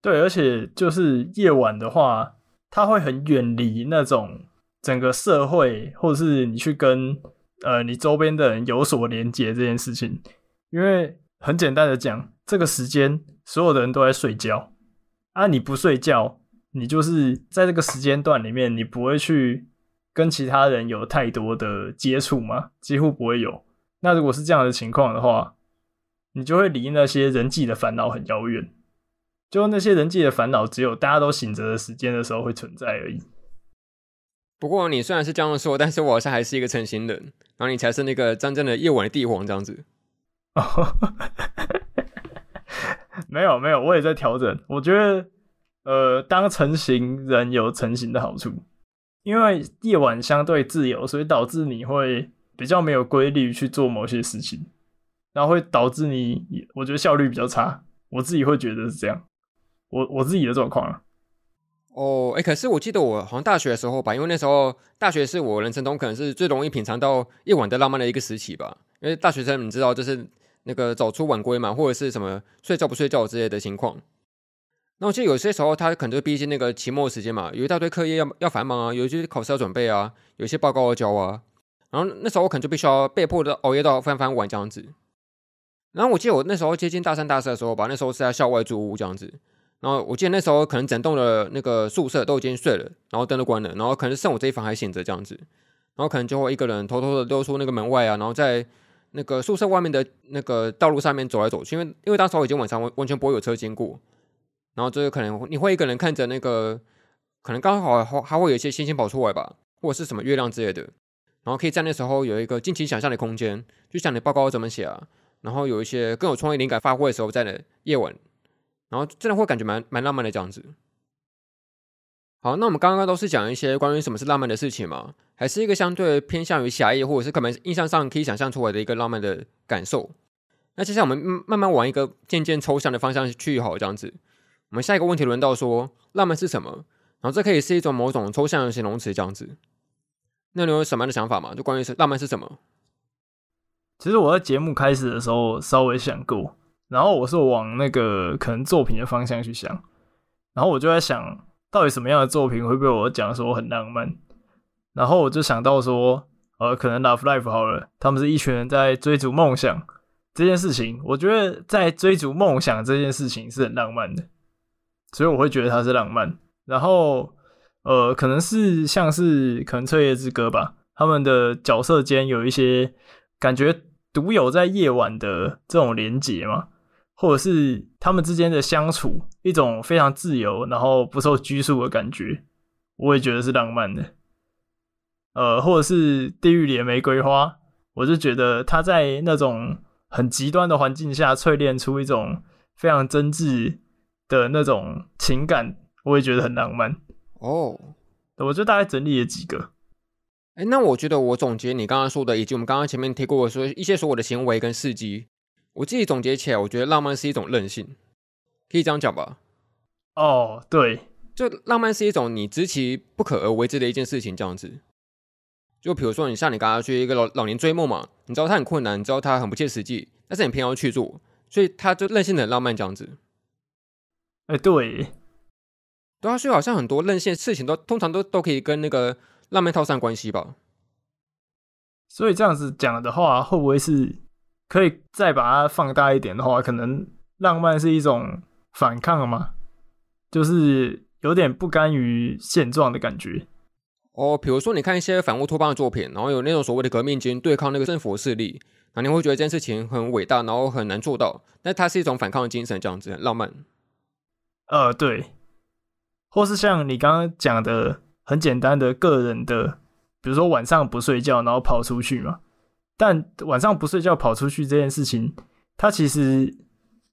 对，而且就是夜晚的话，它会很远离那种整个社会，或者是你去跟呃你周边的人有所连接这件事情。因为很简单的讲，这个时间所有的人都在睡觉啊，你不睡觉。你就是在这个时间段里面，你不会去跟其他人有太多的接触吗？几乎不会有。那如果是这样的情况的话，你就会离那些人际的烦恼很遥远。就那些人际的烦恼，只有大家都醒着的时间的时候会存在而已。不过你虽然是这样说，但是我好像还是一个成型人，然后你才是那个真正的夜晚的帝皇这样子。(laughs) (laughs) 没有没有，我也在调整。我觉得。呃，当成型人有成型的好处，因为夜晚相对自由，所以导致你会比较没有规律去做某些事情，然后会导致你，我觉得效率比较差。我自己会觉得是这样，我我自己的状况啊。哦，哎，可是我记得我好像大学的时候吧，因为那时候大学是我人生中可能是最容易品尝到夜晚的浪漫的一个时期吧，因为大学生你知道，就是那个早出晚归嘛，或者是什么睡觉不睡觉之类的情况。那我记得有些时候，他可能就逼近那个期末时间嘛，有一大堆课业要要繁忙啊，有一些考试要准备啊，有一些报告要交啊。然后那时候我可能就必须要被迫的熬夜到非常非常晚这样子。然后我记得我那时候接近大三大四的时候吧，那时候是在校外租屋这样子。然后我记得那时候可能整栋的那个宿舍都已经睡了，然后灯都关了，然后可能剩我这一房还醒着这样子。然后可能就会一个人偷偷的溜出那个门外啊，然后在那个宿舍外面的那个道路上面走来走去，因为因为当时我已经晚上完完全不会有车经过。然后就是可能你会一个人看着那个，可能刚好还还会有一些星星跑出来吧，或者是什么月亮之类的。然后可以在那时候有一个尽情想象的空间，就想你报告怎么写啊。然后有一些更有创意灵感发挥的时候，在那夜晚，然后真的会感觉蛮蛮浪漫的这样子。好，那我们刚刚都是讲一些关于什么是浪漫的事情嘛，还是一个相对偏向于狭义或者是可能印象上可以想象出来的一个浪漫的感受。那接下来我们慢慢往一个渐渐抽象的方向去好，这样子。我们下一个问题轮到说浪漫是什么？然后这可以是一种某种抽象的形容词这样子。那你有什么样的想法吗？就关于是浪漫是什么？其实我在节目开始的时候稍微想过，然后我是往那个可能作品的方向去想，然后我就在想到底什么样的作品会被我讲说很浪漫？然后我就想到说，呃，可能 Love Life 好了，他们是一群人在追逐梦想这件事情，我觉得在追逐梦想这件事情是很浪漫的。所以我会觉得它是浪漫，然后呃，可能是像是可能彻夜之歌吧，他们的角色间有一些感觉独有在夜晚的这种连结嘛，或者是他们之间的相处一种非常自由，然后不受拘束的感觉，我也觉得是浪漫的。呃，或者是地狱里的玫瑰花，我就觉得他在那种很极端的环境下淬炼出一种非常真挚。的那种情感，我也觉得很浪漫哦。我就大概整理了几个。哎、欸，那我觉得我总结你刚刚说的，以及我们刚刚前面提过的说一些所有的行为跟事迹，我自己总结起来，我觉得浪漫是一种任性，可以这样讲吧？哦，对，就浪漫是一种你知其不可而为之的一件事情，这样子。就比如说，你像你刚刚去一个老老年追梦嘛，你知道他很困难，你知道他很不切实际，但是你偏要去做，所以他就任性的很浪漫这样子。哎、欸，对，对啊，所以好像很多任性事情都通常都都可以跟那个浪漫套上关系吧。所以这样子讲的话，会不会是可以再把它放大一点的话，可能浪漫是一种反抗嘛？就是有点不甘于现状的感觉。哦，比如说你看一些反乌托邦的作品，然后有那种所谓的革命军对抗那个政府势力，那你会觉得这件事情很伟大，然后很难做到，但它是一种反抗的精神，这样子很浪漫。呃，对，或是像你刚刚讲的很简单的个人的，比如说晚上不睡觉，然后跑出去嘛。但晚上不睡觉跑出去这件事情，它其实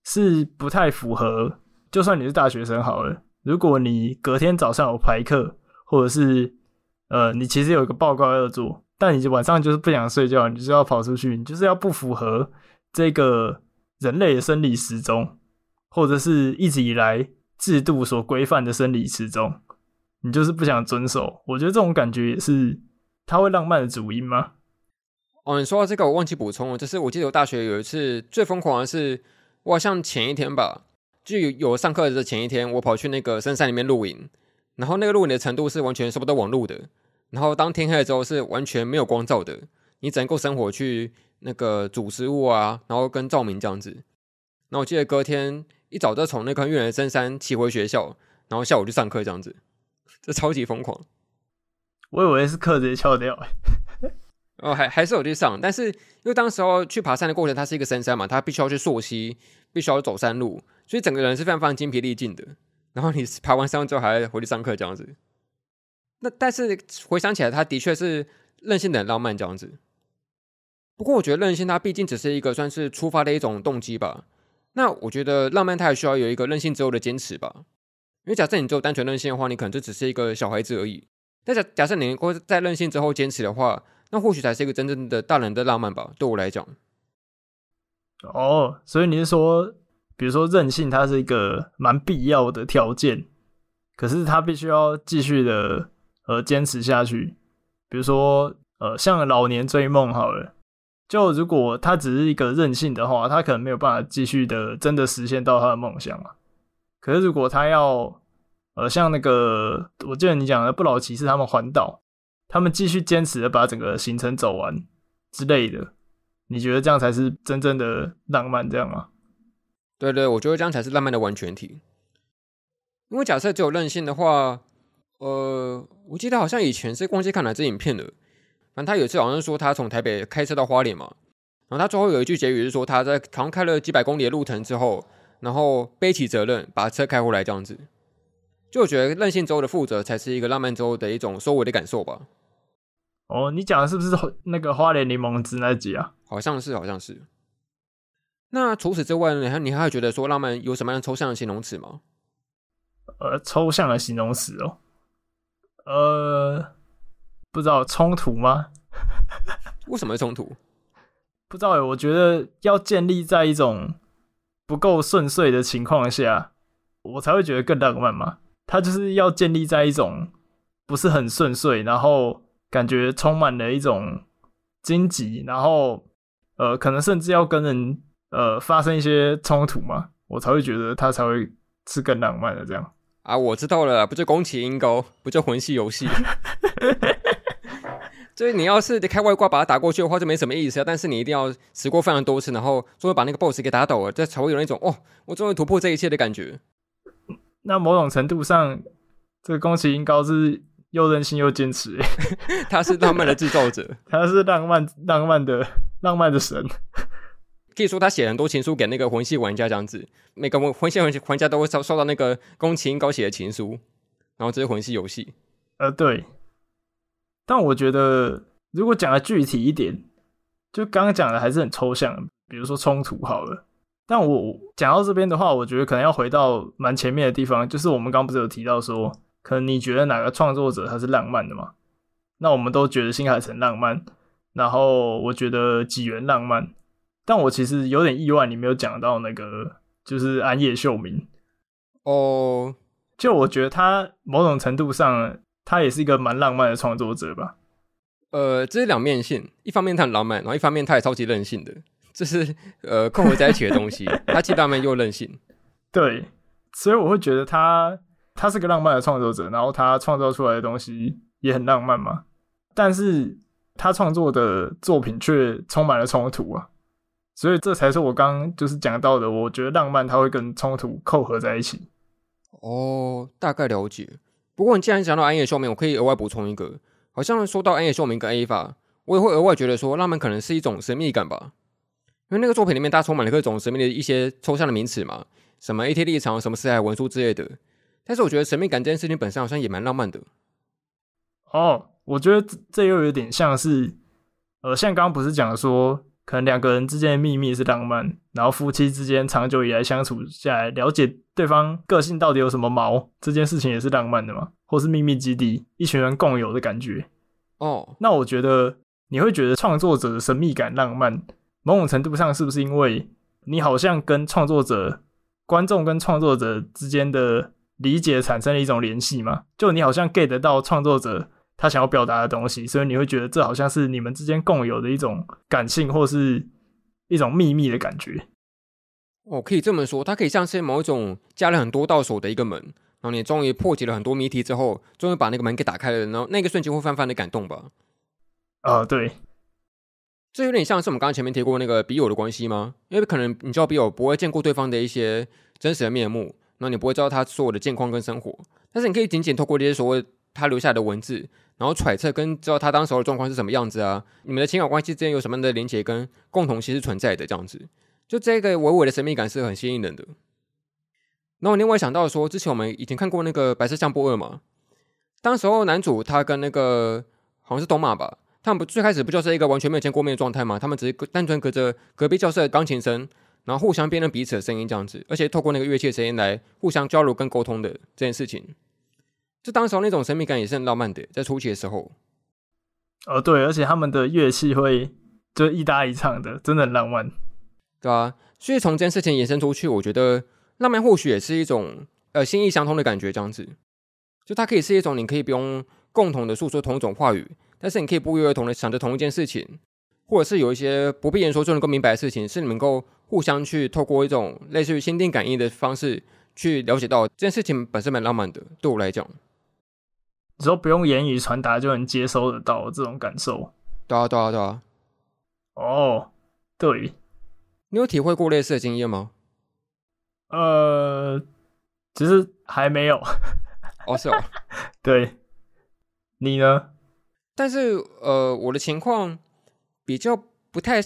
是不太符合。就算你是大学生好了，如果你隔天早上有排课，或者是呃，你其实有一个报告要做，但你晚上就是不想睡觉，你就是要跑出去，你就是要不符合这个人类的生理时钟，或者是一直以来制度所规范的生理时钟，你就是不想遵守。我觉得这种感觉也是它会浪漫的主因吗？哦，你说到这个，我忘记补充了，就是我记得我大学有一次最疯狂的是，我好像前一天吧，就有有上课的前一天，我跑去那个深山里面露营，然后那个露营的程度是完全收不到网路的，然后当天黑了之后是完全没有光照的，你只能够生火去那个煮食物啊，然后跟照明这样子。然后我记得隔天一早就从那个很远的深山骑回学校，然后下午去上课这样子，这超级疯狂。我以为是课直接翘掉。哦，还还是有去上，但是因为当时候去爬山的过程，它是一个深山嘛，它必须要去溯溪，必须要走山路，所以整个人是非常非常精疲力尽的。然后你爬完山之后还要回去上课这样子。那但是回想起来，他的确是任性的很浪漫这样子。不过我觉得任性它毕竟只是一个算是出发的一种动机吧。那我觉得浪漫它还需要有一个任性之后的坚持吧。因为假设你只有单纯任性的话，你可能就只是一个小孩子而已。但假假设你能够在任性之后坚持的话，那或许才是一个真正的大人的浪漫吧，对我来讲。哦，所以你是说，比如说任性，它是一个蛮必要的条件，可是他必须要继续的呃坚持下去。比如说呃，像老年追梦好了，就如果他只是一个任性的话，他可能没有办法继续的真的实现到他的梦想嘛。可是如果他要呃像那个，我记得你讲的不老骑士他们环岛。他们继续坚持的把整个行程走完之类的，你觉得这样才是真正的浪漫，这样吗？对对，我觉得这样才是浪漫的完全体。因为假设只有任性的话，呃，我记得好像以前是忘记看哪支影片的。反正他有一次好像说他从台北开车到花莲嘛，然后他最后有一句结语是说他在好像开了几百公里的路程之后，然后背起责任把车开回来这样子。就我觉得任性之后的负责才是一个浪漫之后的一种收尾的感受吧。哦，你讲的是不是 (laughs) 那个花莲柠檬汁那集啊？好像是，好像是。那除此之外呢？你还你还会觉得说浪漫有什么样抽象的形容词吗？呃，抽象的形容词哦，呃，不知道冲突吗？(laughs) 为什么会冲突？不知道诶，我觉得要建立在一种不够顺遂的情况下，我才会觉得更浪漫嘛。它就是要建立在一种不是很顺遂，然后。感觉充满了一种荆棘，然后呃，可能甚至要跟人呃发生一些冲突嘛，我才会觉得它才会是更浪漫的这样啊。我知道了，不就宫崎英高，不就魂系游戏？所 (laughs) 以你要是开外挂把它打过去的话，就没什么意思啊。但是你一定要死过非常多次，然后终于把那个 BOSS 给打倒了，这才会有那种哦，我终于突破这一切的感觉。那某种程度上，这个宫崎英高是。又任性又坚持，(laughs) 他是浪漫的制造者，(laughs) 他是浪漫浪漫的浪漫的神。可以说他写很多情书给那个魂系玩家，这样子，每个魂系玩家都会收收到那个宫崎英高写的情书。然后这是魂系游戏，呃，对。但我觉得，如果讲的具体一点，就刚刚讲的还是很抽象，比如说冲突好了。但我讲到这边的话，我觉得可能要回到蛮前面的地方，就是我们刚刚不是有提到说。可能你觉得哪个创作者他是浪漫的嘛？那我们都觉得新海诚浪漫，然后我觉得纪元浪漫，但我其实有点意外，你没有讲到那个就是安野秀明哦。就我觉得他某种程度上，他也是一个蛮浪漫的创作者吧。呃，这是两面性，一方面他很浪漫，然后一方面他也超级任性的，这是呃扣合在一起的东西。(laughs) 他既浪漫又任性，对，所以我会觉得他。他是个浪漫的创作者，然后他创造出来的东西也很浪漫嘛。但是他创作的作品却充满了冲突啊，所以这才是我刚就是讲到的。我觉得浪漫它会跟冲突扣合在一起。哦，大概了解。不过你既然讲到安野秀明，我可以额外补充一个，好像说到暗夜秀明跟 A 法，我也会额外觉得说，浪漫可能是一种神秘感吧。因为那个作品里面，它充满了各种神秘的一些抽象的名词嘛，什么 AT 立场、什么四海文书之类的。但是我觉得神秘感这件事情本身好像也蛮浪漫的。哦，我觉得这这又有点像是，呃，像刚刚不是讲说，可能两个人之间的秘密是浪漫，然后夫妻之间长久以来相处下来，了解对方个性到底有什么毛，这件事情也是浪漫的嘛，或是秘密基地，一群人共有的感觉。哦，那我觉得你会觉得创作者的神秘感浪漫。某种程度上，是不是因为你好像跟创作者、观众跟创作者之间的理解产生了一种联系嘛？就你好像 get 得到创作者他想要表达的东西，所以你会觉得这好像是你们之间共有的一种感性，或是一种秘密的感觉。哦，可以这么说，它可以像是某一种加了很多道锁的一个门，然后你终于破解了很多谜题之后，终于把那个门给打开了，然后那个瞬间会泛泛的感动吧？啊、呃，对。这有点像是我们刚刚前面提过那个笔友的关系吗？因为可能你知道笔友不会见过对方的一些真实的面目，那你不会知道他所有的近况跟生活，但是你可以仅仅透过这些所谓他留下来的文字，然后揣测跟知道他当时的状况是什么样子啊，你们的情感关系之间有什么样的连结跟共同性是存在的这样子，就这个微微的神秘感是很吸引人的。那我另外想到说，之前我们以前看过那个《白色相簿二》嘛，当时候男主他跟那个好像是东马吧。他们不最开始不就是一个完全没有见过面的状态吗？他们只是单纯隔着隔壁教室的钢琴声，然后互相辨认彼此的声音这样子，而且透过那个乐器的声音来互相交流跟沟通的这件事情，就当时候那种神秘感也是很浪漫的，在初期的时候。哦，对，而且他们的乐器会就一搭一唱的，真的很浪漫，对啊，所以从这件事情延伸出去，我觉得浪漫或许也是一种呃心意相通的感觉，这样子，就它可以是一种你可以不用共同的诉说同一种话语。但是你可以不约而同的想着同一件事情，或者是有一些不必言说就能够明白的事情，是你能够互相去透过一种类似于心电感应的方式去了解到这件事情本身蛮浪漫的。对我来讲，你说不用言语传达就能接收得到这种感受。对啊，对啊，对啊。哦，对，你有体会过类似的经验吗？呃，其实还没有。(laughs) 哦，是哦。(laughs) 对，你呢？但是，呃，我的情况比较不太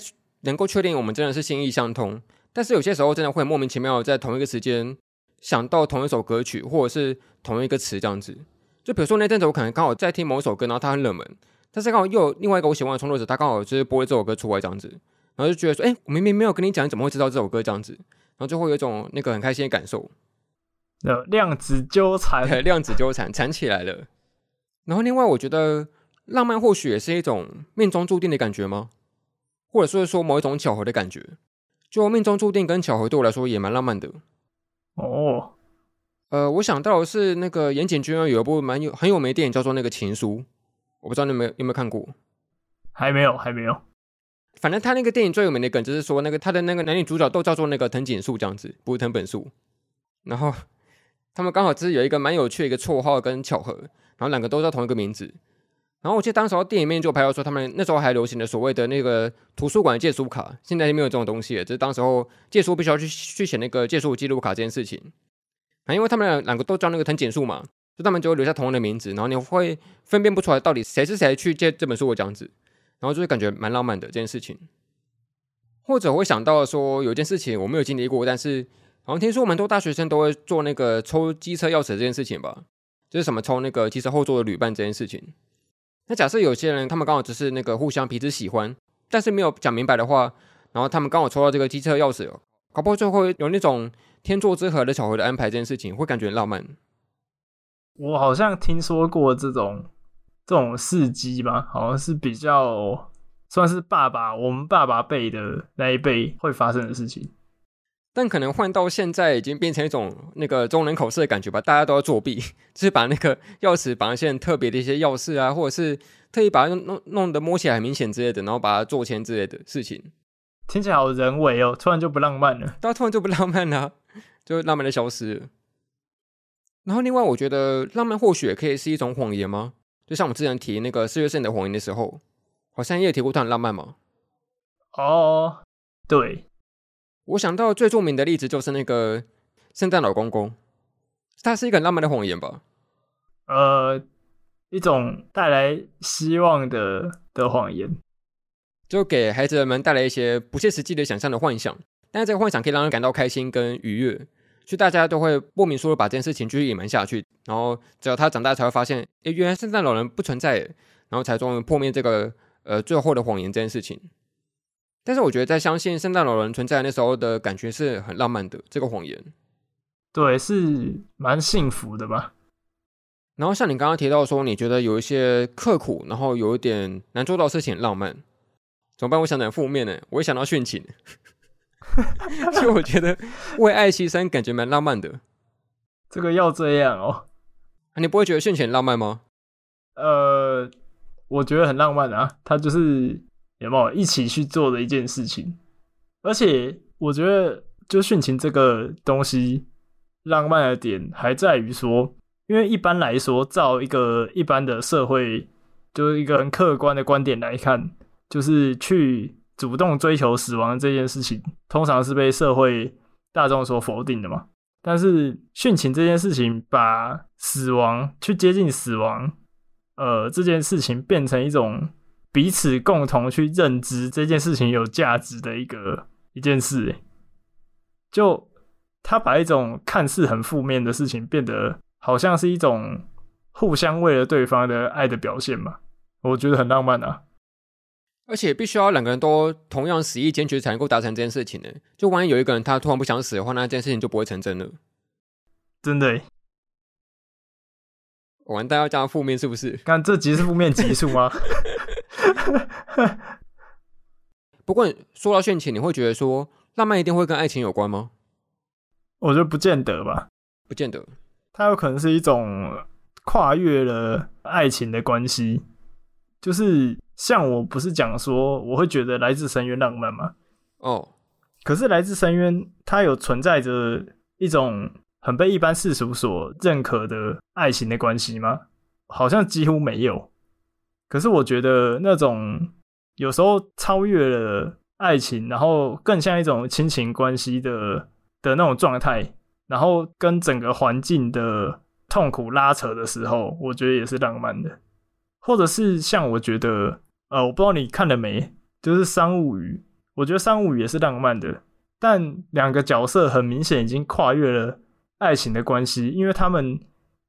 能够确定我们真的是心意相通。但是有些时候真的会莫名其妙在同一个时间想到同一首歌曲，或者是同一个词这样子。就比如说那阵子我可能刚好在听某首歌，然后它很冷门，但是刚好又有另外一个我喜欢的创作者，他刚好就是播了这首歌出来这样子，然后就觉得说，哎，我明明没有跟你讲，你怎么会知道这首歌这样子？然后就会有一种那个很开心的感受。量子纠缠，(laughs) 量子纠缠，缠起来了。然后另外我觉得。浪漫或许也是一种命中注定的感觉吗？或者说是说某一种巧合的感觉？就命中注定跟巧合对我来说也蛮浪漫的。哦，呃，我想到的是那个岩井俊二有一部蛮有很有名的电影叫做那个《情书》，我不知道你们有没有，有没有看过？还没有，还没有。反正他那个电影最有名的梗就是说，那个他的那个男女主角都叫做那个藤井树这样子，不是藤本树。然后 (laughs) 他们刚好只是有一个蛮有趣的一个绰号跟巧合，然后两个都叫同一个名字。然后我记得当时候电影里面就拍到说，他们那时候还流行的所谓的那个图书馆借书卡，现在就没有这种东西了。就是当时候借书必须要去去写那个借书记录卡这件事情。啊，因为他们两两个都叫那个藤井树嘛，就他们就会留下同样的名字，然后你会分辨不出来到底谁是谁去借这本书的这样子，然后就会感觉蛮浪漫的这件事情。或者我会想到说，有一件事情我没有经历过，但是好像听说蛮多大学生都会做那个抽机车钥匙这件事情吧，就是什么抽那个机车后座的旅伴这件事情。那假设有些人他们刚好只是那个互相彼此喜欢，但是没有讲明白的话，然后他们刚好抽到这个机车钥匙，搞不好就会有那种天作之合的巧合的安排，这件事情会感觉很浪漫。我好像听说过这种这种事迹吧，好像是比较算是爸爸我们爸爸辈的那一辈会发生的事情。但可能换到现在已经变成一种那个中人口试的感觉吧，大家都要作弊，(laughs) 就是把那个钥匙绑一些很特别的一些钥匙啊，或者是特意把它弄弄得摸起来很明显之类的，然后把它做签之类的事情，听起来好人为哦，突然就不浪漫了，大 (laughs) 家突然就不浪漫了啊，就浪漫的消失了。然后另外，我觉得浪漫或许也可以是一种谎言吗？就像我们之前提那个四月圣的谎言的时候，好像也有提过它很浪漫吗？哦，对。我想到最著名的例子就是那个圣诞老公公，他是一个很浪漫的谎言吧？呃，一种带来希望的的谎言，就给孩子们带来一些不切实际的想象的幻想。但是这个幻想可以让人感到开心跟愉悦，所以大家都会莫名说的把这件事情继续隐瞒下去。然后只要他长大才会发现，诶，原来圣诞老人不存在，然后才终于破灭这个呃最后的谎言这件事情。但是我觉得在相信圣诞老人存在那时候的感觉是很浪漫的，这个谎言，对，是蛮幸福的吧。然后像你刚刚提到说，你觉得有一些刻苦，然后有一点难做到的事情，浪漫，怎么办？我想点负面呢，我会想到殉情，(laughs) 所以我觉得为爱牺牲感觉蛮浪漫的。这个要这样哦？你不会觉得殉情浪漫吗？呃，我觉得很浪漫啊，他就是有没有一起去做的一件事情，而且我觉得就殉情这个东西，浪漫的点还在于说。因为一般来说，照一个一般的社会，就是一个很客观的观点来看，就是去主动追求死亡这件事情，通常是被社会大众所否定的嘛。但是殉情这件事情，把死亡去接近死亡，呃，这件事情变成一种彼此共同去认知这件事情有价值的一个一件事，就他把一种看似很负面的事情变得。好像是一种互相为了对方的爱的表现嘛，我觉得很浪漫啊。而且必须要两个人都同样死意坚决才能够达成这件事情呢。就万一有一个人他突然不想死的话，那这件事情就不会成真了。真的？完蛋，要加负面是不是？看这集是负面集数吗？(laughs) 不过说到殉情，你会觉得说浪漫一定会跟爱情有关吗？我觉得不见得吧，不见得。它有可能是一种跨越了爱情的关系，就是像我不是讲说我会觉得来自深渊浪漫吗？哦，可是来自深渊它有存在着一种很被一般世俗所认可的爱情的关系吗？好像几乎没有。可是我觉得那种有时候超越了爱情，然后更像一种亲情关系的的那种状态。然后跟整个环境的痛苦拉扯的时候，我觉得也是浪漫的，或者是像我觉得，呃，我不知道你看了没，就是《商务语》，我觉得《商务语》也是浪漫的，但两个角色很明显已经跨越了爱情的关系，因为他们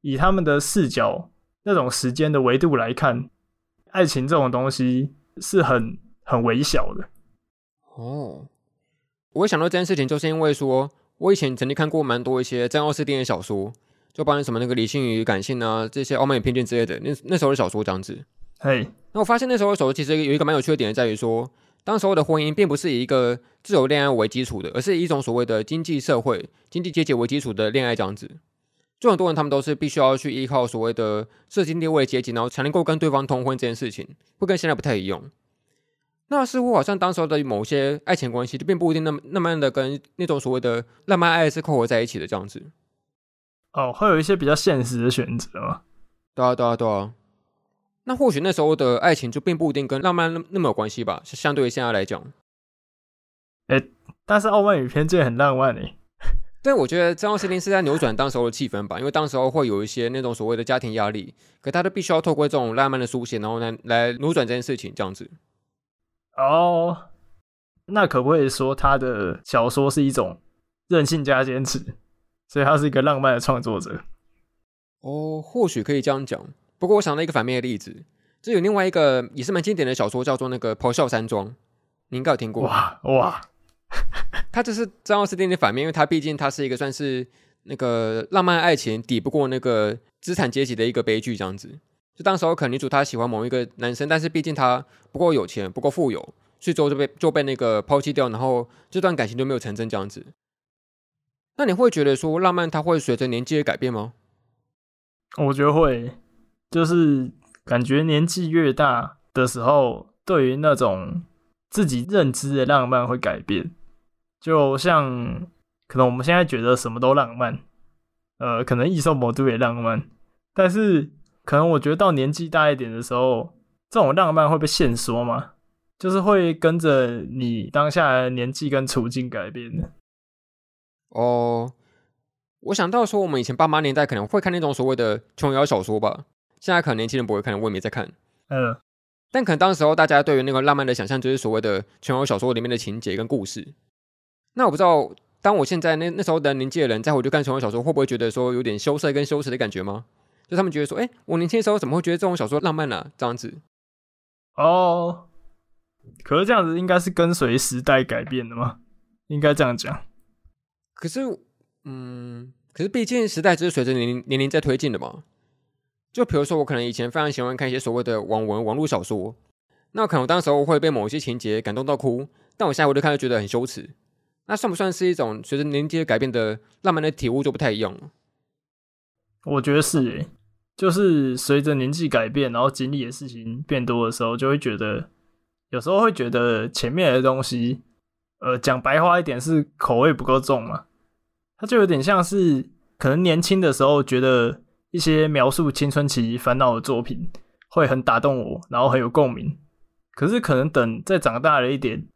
以他们的视角那种时间的维度来看，爱情这种东西是很很微小的。哦，我会想到这件事情，就是因为说。我以前曾经看过蛮多一些珍奥斯汀的小说，就包括什么那个理性与感性啊，这些傲慢与偏见之类的。那那时候的小说这样子。嘿，那我发现那时候的小说其实有一个蛮有趣的点，在于说，当时候的婚姻并不是以一个自由恋爱为基础的，而是以一种所谓的经济社会、经济阶级为基础的恋爱这样子。就很多人他们都是必须要去依靠所谓的社经地位阶级，然后才能够跟对方通婚这件事情，会跟现在不太一样。那似乎好像当时候的某些爱情关系，就并不一定那么那么的跟那种所谓的浪漫爱是扣合在一起的这样子。哦，会有一些比较现实的选择吗？对啊，对啊，对啊。那或许那时候的爱情就并不一定跟浪漫那么有关系吧，相对于现在来讲。哎、欸，但是傲慢与偏见很浪漫诶。对，我觉得这样事情是在扭转当时候的气氛吧，因为当时候会有一些那种所谓的家庭压力，可他都必须要透过这种浪漫的书写，然后来来扭转这件事情这样子。哦，那可不可以说他的小说是一种任性加坚持，所以他是一个浪漫的创作者？哦，或许可以这样讲。不过我想到一个反面的例子，这有另外一个也是蛮经典的小说，叫做那个《咆哮山庄》，你应该有听过。哇哇，他这是张奥斯汀的反面，因为他毕竟他是一个算是那个浪漫爱情抵不过那个资产阶级的一个悲剧，这样子。就当时候可能女主她喜欢某一个男生，但是毕竟他不够有钱，不够富有，所以最后就被就被那个抛弃掉，然后这段感情就没有成真这样子。那你会觉得说浪漫它会随着年纪的改变吗？我觉得会，就是感觉年纪越大的时候，对于那种自己认知的浪漫会改变。就像可能我们现在觉得什么都浪漫，呃，可能异兽魔都也浪漫，但是。可能我觉得到年纪大一点的时候，这种浪漫会被限缩吗？就是会跟着你当下的年纪跟处境改变的。哦，我想到说，我们以前爸妈年代可能会看那种所谓的琼瑶小说吧，现在可能年轻人不会看，我也没在看。嗯，但可能当时候大家对于那个浪漫的想象，就是所谓的琼瑶小说里面的情节跟故事。那我不知道，当我现在那那时候的年纪的人再回去看琼瑶小说，会不会觉得说有点羞涩跟羞耻的感觉吗？就他们觉得说，哎、欸，我年轻的时候怎么会觉得这种小说浪漫呢、啊？这样子。哦，可是这样子应该是跟随时代改变的吗？应该这样讲。可是，嗯，可是毕竟时代只是随着年龄年龄在推进的嘛。就比如说，我可能以前非常喜欢看一些所谓的网文、网络小说，那可能我当时候会被某一些情节感动到哭，但我现在回头看就觉得很羞耻。那算不算是一种随着年纪改变的浪漫的体悟就不太一样了？我觉得是诶，就是随着年纪改变，然后经历的事情变多的时候，就会觉得有时候会觉得前面的东西，呃，讲白话一点是口味不够重嘛。它就有点像是可能年轻的时候觉得一些描述青春期烦恼的作品会很打动我，然后很有共鸣。可是可能等再长大了一点，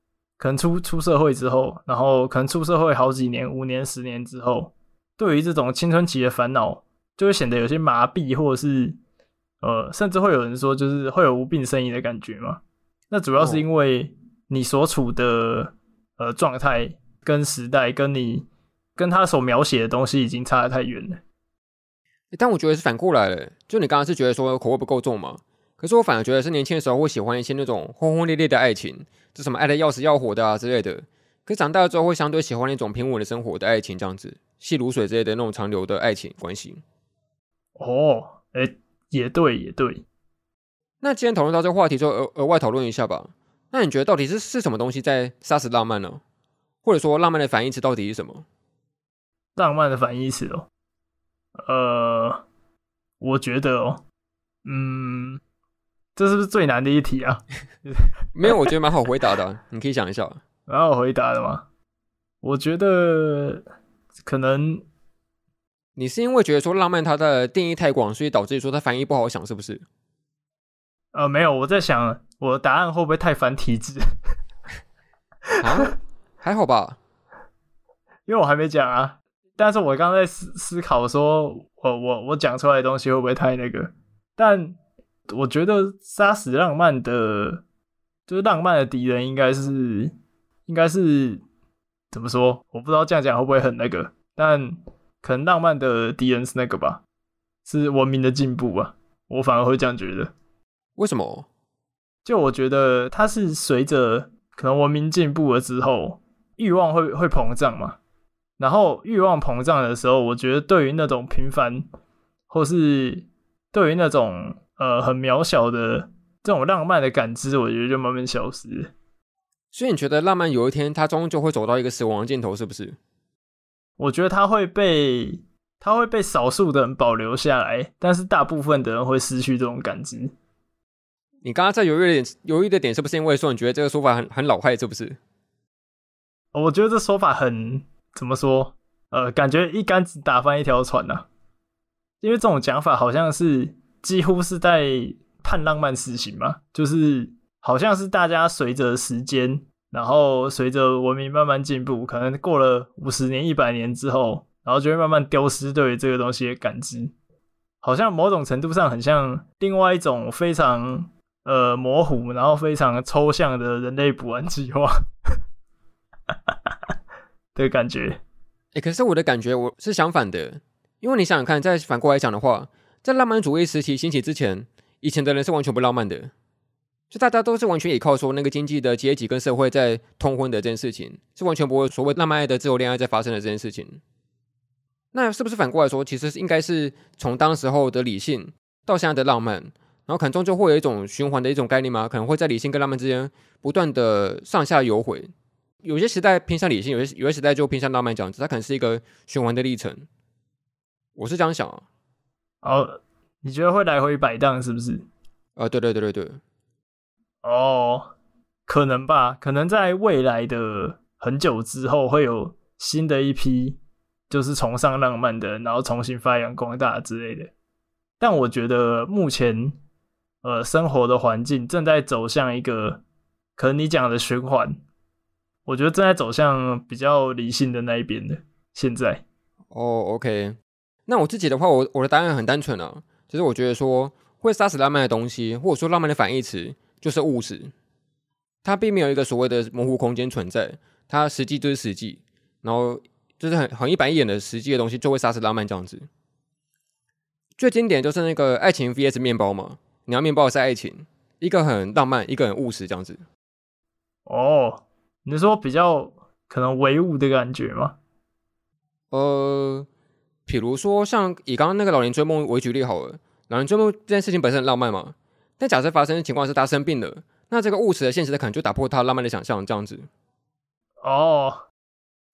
可能出出社会之后，然后可能出社会好几年、五年、十年之后，对于这种青春期的烦恼，就会显得有些麻痹，或者是呃，甚至会有人说，就是会有无病呻吟的感觉嘛。那主要是因为你所处的呃状态跟时代，跟你跟他所描写的东西已经差得太远了。但我觉得是反过来了，就你刚刚是觉得说口味不够重嘛？可是我反而觉得是年轻的时候会喜欢一些那种轰轰烈烈的爱情，就什么爱的要死要活的啊之类的。可是长大了之后会相对喜欢那种平稳的生活的爱情，这样子细如水之类的那种长流的爱情关系。哦，哎、欸，也对，也对。那既然讨论到这个话题，就额额外讨论一下吧。那你觉得到底是是什么东西在杀死浪漫呢？或者说浪漫的反义词到底是什么？浪漫的反义词哦，呃，我觉得哦，嗯。这是不是最难的一题啊？(laughs) 没有，我觉得蛮好回答的啊，你可以想一下。蛮好回答的吗？我觉得可能你是因为觉得说浪漫它的定义太广，所以导致说它翻译不好想，是不是？呃，没有，我在想我的答案会不会太繁体字？(laughs) 啊，还好吧，因为我还没讲啊。但是我刚刚在思思考说，我我我讲出来的东西会不会太那个？但我觉得杀死浪漫的，就是浪漫的敌人，应该是，应该是怎么说？我不知道这样讲会不会很那个，但可能浪漫的敌人是那个吧，是文明的进步吧。我反而会这样觉得。为什么？就我觉得它是随着可能文明进步了之后，欲望会会膨胀嘛。然后欲望膨胀的时候，我觉得对于那种平凡，或是对于那种。呃，很渺小的这种浪漫的感知，我觉得就慢慢消失。所以你觉得浪漫有一天它终究会走到一个死亡的尽头，是不是？我觉得它会被它会被少数的人保留下来，但是大部分的人会失去这种感知。你刚刚在犹豫的点，犹豫的点是不是因为说你觉得这个说法很很老派，是不是？我觉得这说法很怎么说？呃，感觉一竿子打翻一条船呐、啊。因为这种讲法好像是。几乎是在判浪漫死刑嘛，就是好像是大家随着时间，然后随着文明慢慢进步，可能过了五十年、一百年之后，然后就会慢慢丢失对于这个东西的感知，好像某种程度上很像另外一种非常呃模糊，然后非常抽象的人类补完计划 (laughs) 的感觉。哎、可是我的感觉我是相反的，因为你想想看，再反过来讲的话。在浪漫主义时期兴起之前，以前的人是完全不浪漫的，就大家都是完全依靠说那个经济的阶级跟社会在通婚的这件事情，是完全不会所谓浪漫爱的自由恋爱在发生的这件事情。那是不是反过来说，其实应该是从当时候的理性到现在的浪漫，然后可能终究会有一种循环的一种概念吗？可能会在理性跟浪漫之间不断的上下游回，有些时代偏向理性，有些有些时代就偏向浪漫，这样子，它可能是一个循环的历程。我是这样想啊。哦，你觉得会来回摆荡是不是？啊，对对对对对。哦，可能吧，可能在未来的很久之后，会有新的一批就是崇尚浪漫的，然后重新发扬光大之类的。但我觉得目前，呃，生活的环境正在走向一个可能你讲的循环，我觉得正在走向比较理性的那一边的。现在，哦，OK。那我自己的话，我我的答案很单纯啊，就是我觉得说，会杀死浪漫的东西，或者说浪漫的反义词就是务实。它并没有一个所谓的模糊空间存在，它实际就是实际，然后就是很很一板一眼的实际的东西就会杀死浪漫这样子。最经典就是那个爱情 VS 面包嘛，你要面包是爱情，一个很浪漫，一个很务实这样子。哦，你说比较可能唯物的感觉吗？呃，比如说像以刚刚那个老年追梦为举例好了。老年追梦这件事情本身很浪漫嘛，但假设发生的情况是他生病了，那这个务实的现实的可能就打破他浪漫的想象，这样子。哦，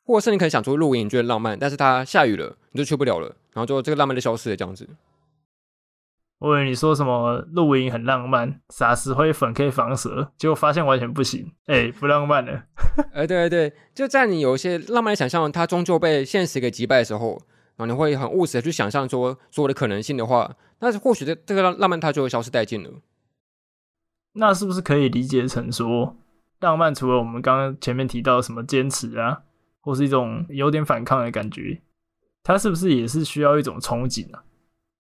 或者是你可以想出露营，你觉得浪漫，但是它下雨了，你就去不了了，然后就这个浪漫就消失了，这样子。我以为你说什么露营很浪漫，撒石灰粉可以防蛇，结果发现完全不行，(laughs) 哎、欸，不浪漫了。哎，(laughs) 对对对，就在你有一些浪漫的想象，它终究被现实给击败的时候。然后你会很务实的去想象说所有的可能性的话，那或许这这个浪浪漫它就会消失殆尽了。那是不是可以理解成说，浪漫除了我们刚刚前面提到什么坚持啊，或是一种有点反抗的感觉，它是不是也是需要一种憧憬啊？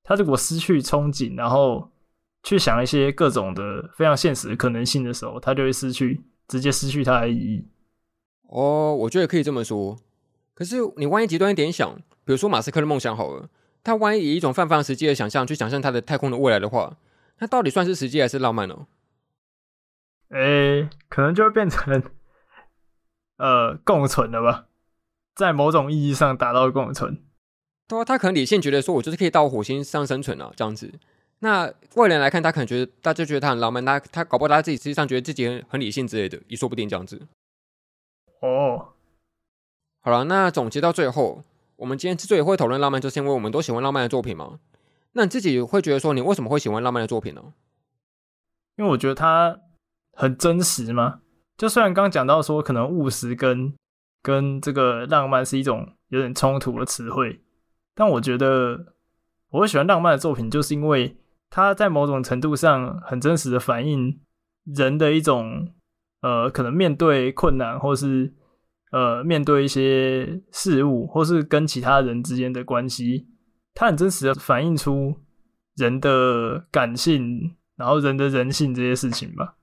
它如果失去憧憬，然后去想一些各种的非常现实的可能性的时候，他就会失去，直接失去它的意义。哦，我觉得可以这么说。可是你万一极端一点想。比如说马斯克的梦想好了，他万一以一种泛泛实际的想象去想象他的太空的未来的话，那到底算是实际还是浪漫呢？哎、欸，可能就会变成呃共存了吧，在某种意义上达到共存。对啊，他可能理性觉得说，我就是可以到火星上生存啊，这样子。那外人来看，他可能觉得，大家觉得他很浪漫，他他搞不好他自己实际上觉得自己很很理性之类的，也说不定这样子。哦，好了，那总结到最后。我们今天之所以会讨论浪漫，就是因为我们都喜欢浪漫的作品嘛。那你自己会觉得说，你为什么会喜欢浪漫的作品呢？因为我觉得它很真实嘛。就虽然刚讲到说，可能务实跟跟这个浪漫是一种有点冲突的词汇，但我觉得我会喜欢浪漫的作品，就是因为它在某种程度上很真实的反映人的一种呃，可能面对困难或是。呃，面对一些事物，或是跟其他人之间的关系，它很真实的反映出人的感性，然后人的人性这些事情吧。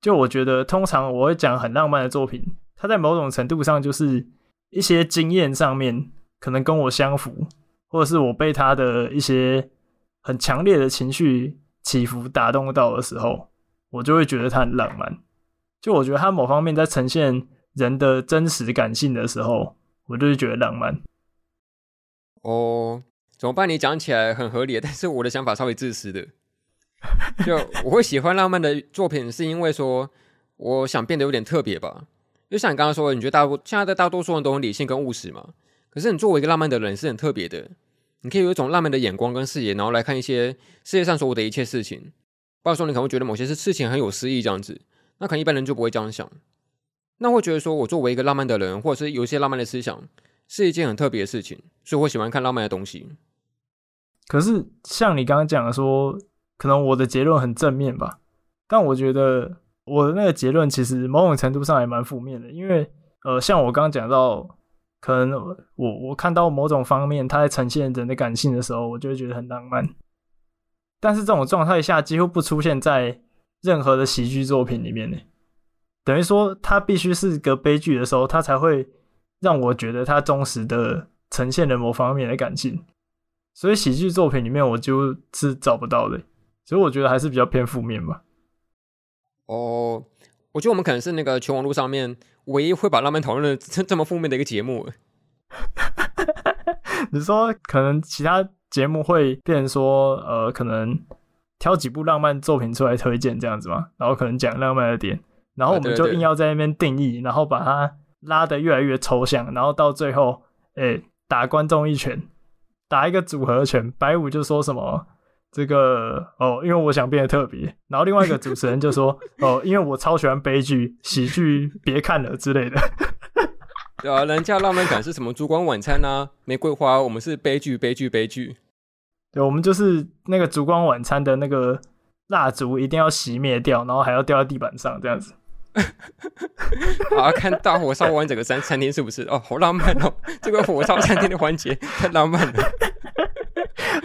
就我觉得，通常我会讲很浪漫的作品，它在某种程度上就是一些经验上面可能跟我相符，或者是我被他的一些很强烈的情绪起伏打动到的时候，我就会觉得它很浪漫。就我觉得它某方面在呈现。人的真实感性的时候，我就是觉得浪漫。哦，怎么办？你讲起来很合理，(laughs) 但是我的想法稍微自私的。(laughs) 就我会喜欢浪漫的作品，是因为说我想变得有点特别吧。就像你刚刚说的，你觉得大多现在的大多数人都很理性跟务实嘛？可是你作为一个浪漫的人，是很特别的。你可以有一种浪漫的眼光跟视野，然后来看一些世界上所有的一切事情。包括说你可能会觉得某些事事情很有诗意这样子，那可能一般人就不会这样想。那会觉得说，我作为一个浪漫的人，或者是有一些浪漫的思想，是一件很特别的事情，所以我喜欢看浪漫的东西。可是，像你刚刚讲的说，可能我的结论很正面吧，但我觉得我的那个结论其实某种程度上也蛮负面的，因为呃，像我刚刚讲到，可能我我看到某种方面，它在呈现人的感性的时候，我就会觉得很浪漫。但是这种状态下几乎不出现在任何的喜剧作品里面呢。等于说，他必须是个悲剧的时候，他才会让我觉得他忠实的呈现了某方面的感情。所以喜剧作品里面，我就是找不到的。所以我觉得还是比较偏负面吧。哦，我觉得我们可能是那个全网络上面唯一会把浪漫讨论的这这么负面的一个节目。(laughs) 你说，可能其他节目会变成说，呃，可能挑几部浪漫作品出来推荐这样子吗？然后可能讲浪漫的点。然后我们就硬要在那边定义，啊、对对对，然后把它拉得越来越抽象，然后到最后，诶，打观众一拳，打一个组合拳。白五就说什么这个哦，因为我想变得特别。然后另外一个主持人就说 (laughs) 哦，因为我超喜欢悲剧，喜剧别看了之类的。(laughs) 对啊，人家浪漫感是什么烛光晚餐啊，玫瑰花，我们是悲剧，悲剧，悲剧。对，我们就是那个烛光晚餐的那个蜡烛一定要熄灭掉，然后还要掉在地板上这样子。(laughs) 啊！看大火烧完整个餐餐厅是不是？哦，好浪漫哦！(laughs) 这个火烧餐厅的环节 (laughs) 太浪漫了，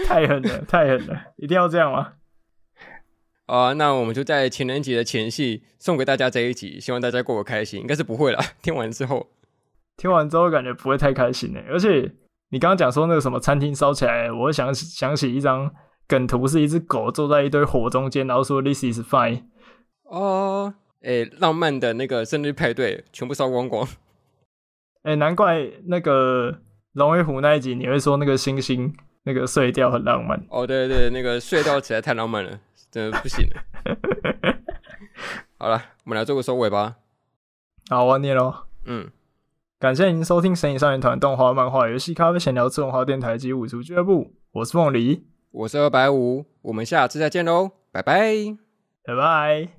太狠了，太狠了！一定要这样吗？啊，那我们就在情人节的前夕送给大家这一集，希望大家过得开心。应该是不会啦，听完之后，听完之后感觉不会太开心呢。而且你刚刚讲说那个什么餐厅烧起来，我会想起想起一张梗图，是一只狗坐在一堆火中间，然后说 “This is fine”。哦，哎，浪漫的那个生日派对全部烧光光。(laughs) 哎，难怪那个龙与虎那一集你会说那个星星那个碎掉很浪漫。哦，对对对，那个碎掉起来太浪漫了，真的不行了。(laughs) 好了，我们来做个收尾吧。好，我念喽。嗯，感谢您收听《神隐少年团》动画、漫画、游戏、咖啡、闲聊、自动化电台及五组俱乐部。我是凤梨，我是二百五，我们下次再见喽，拜拜，拜拜。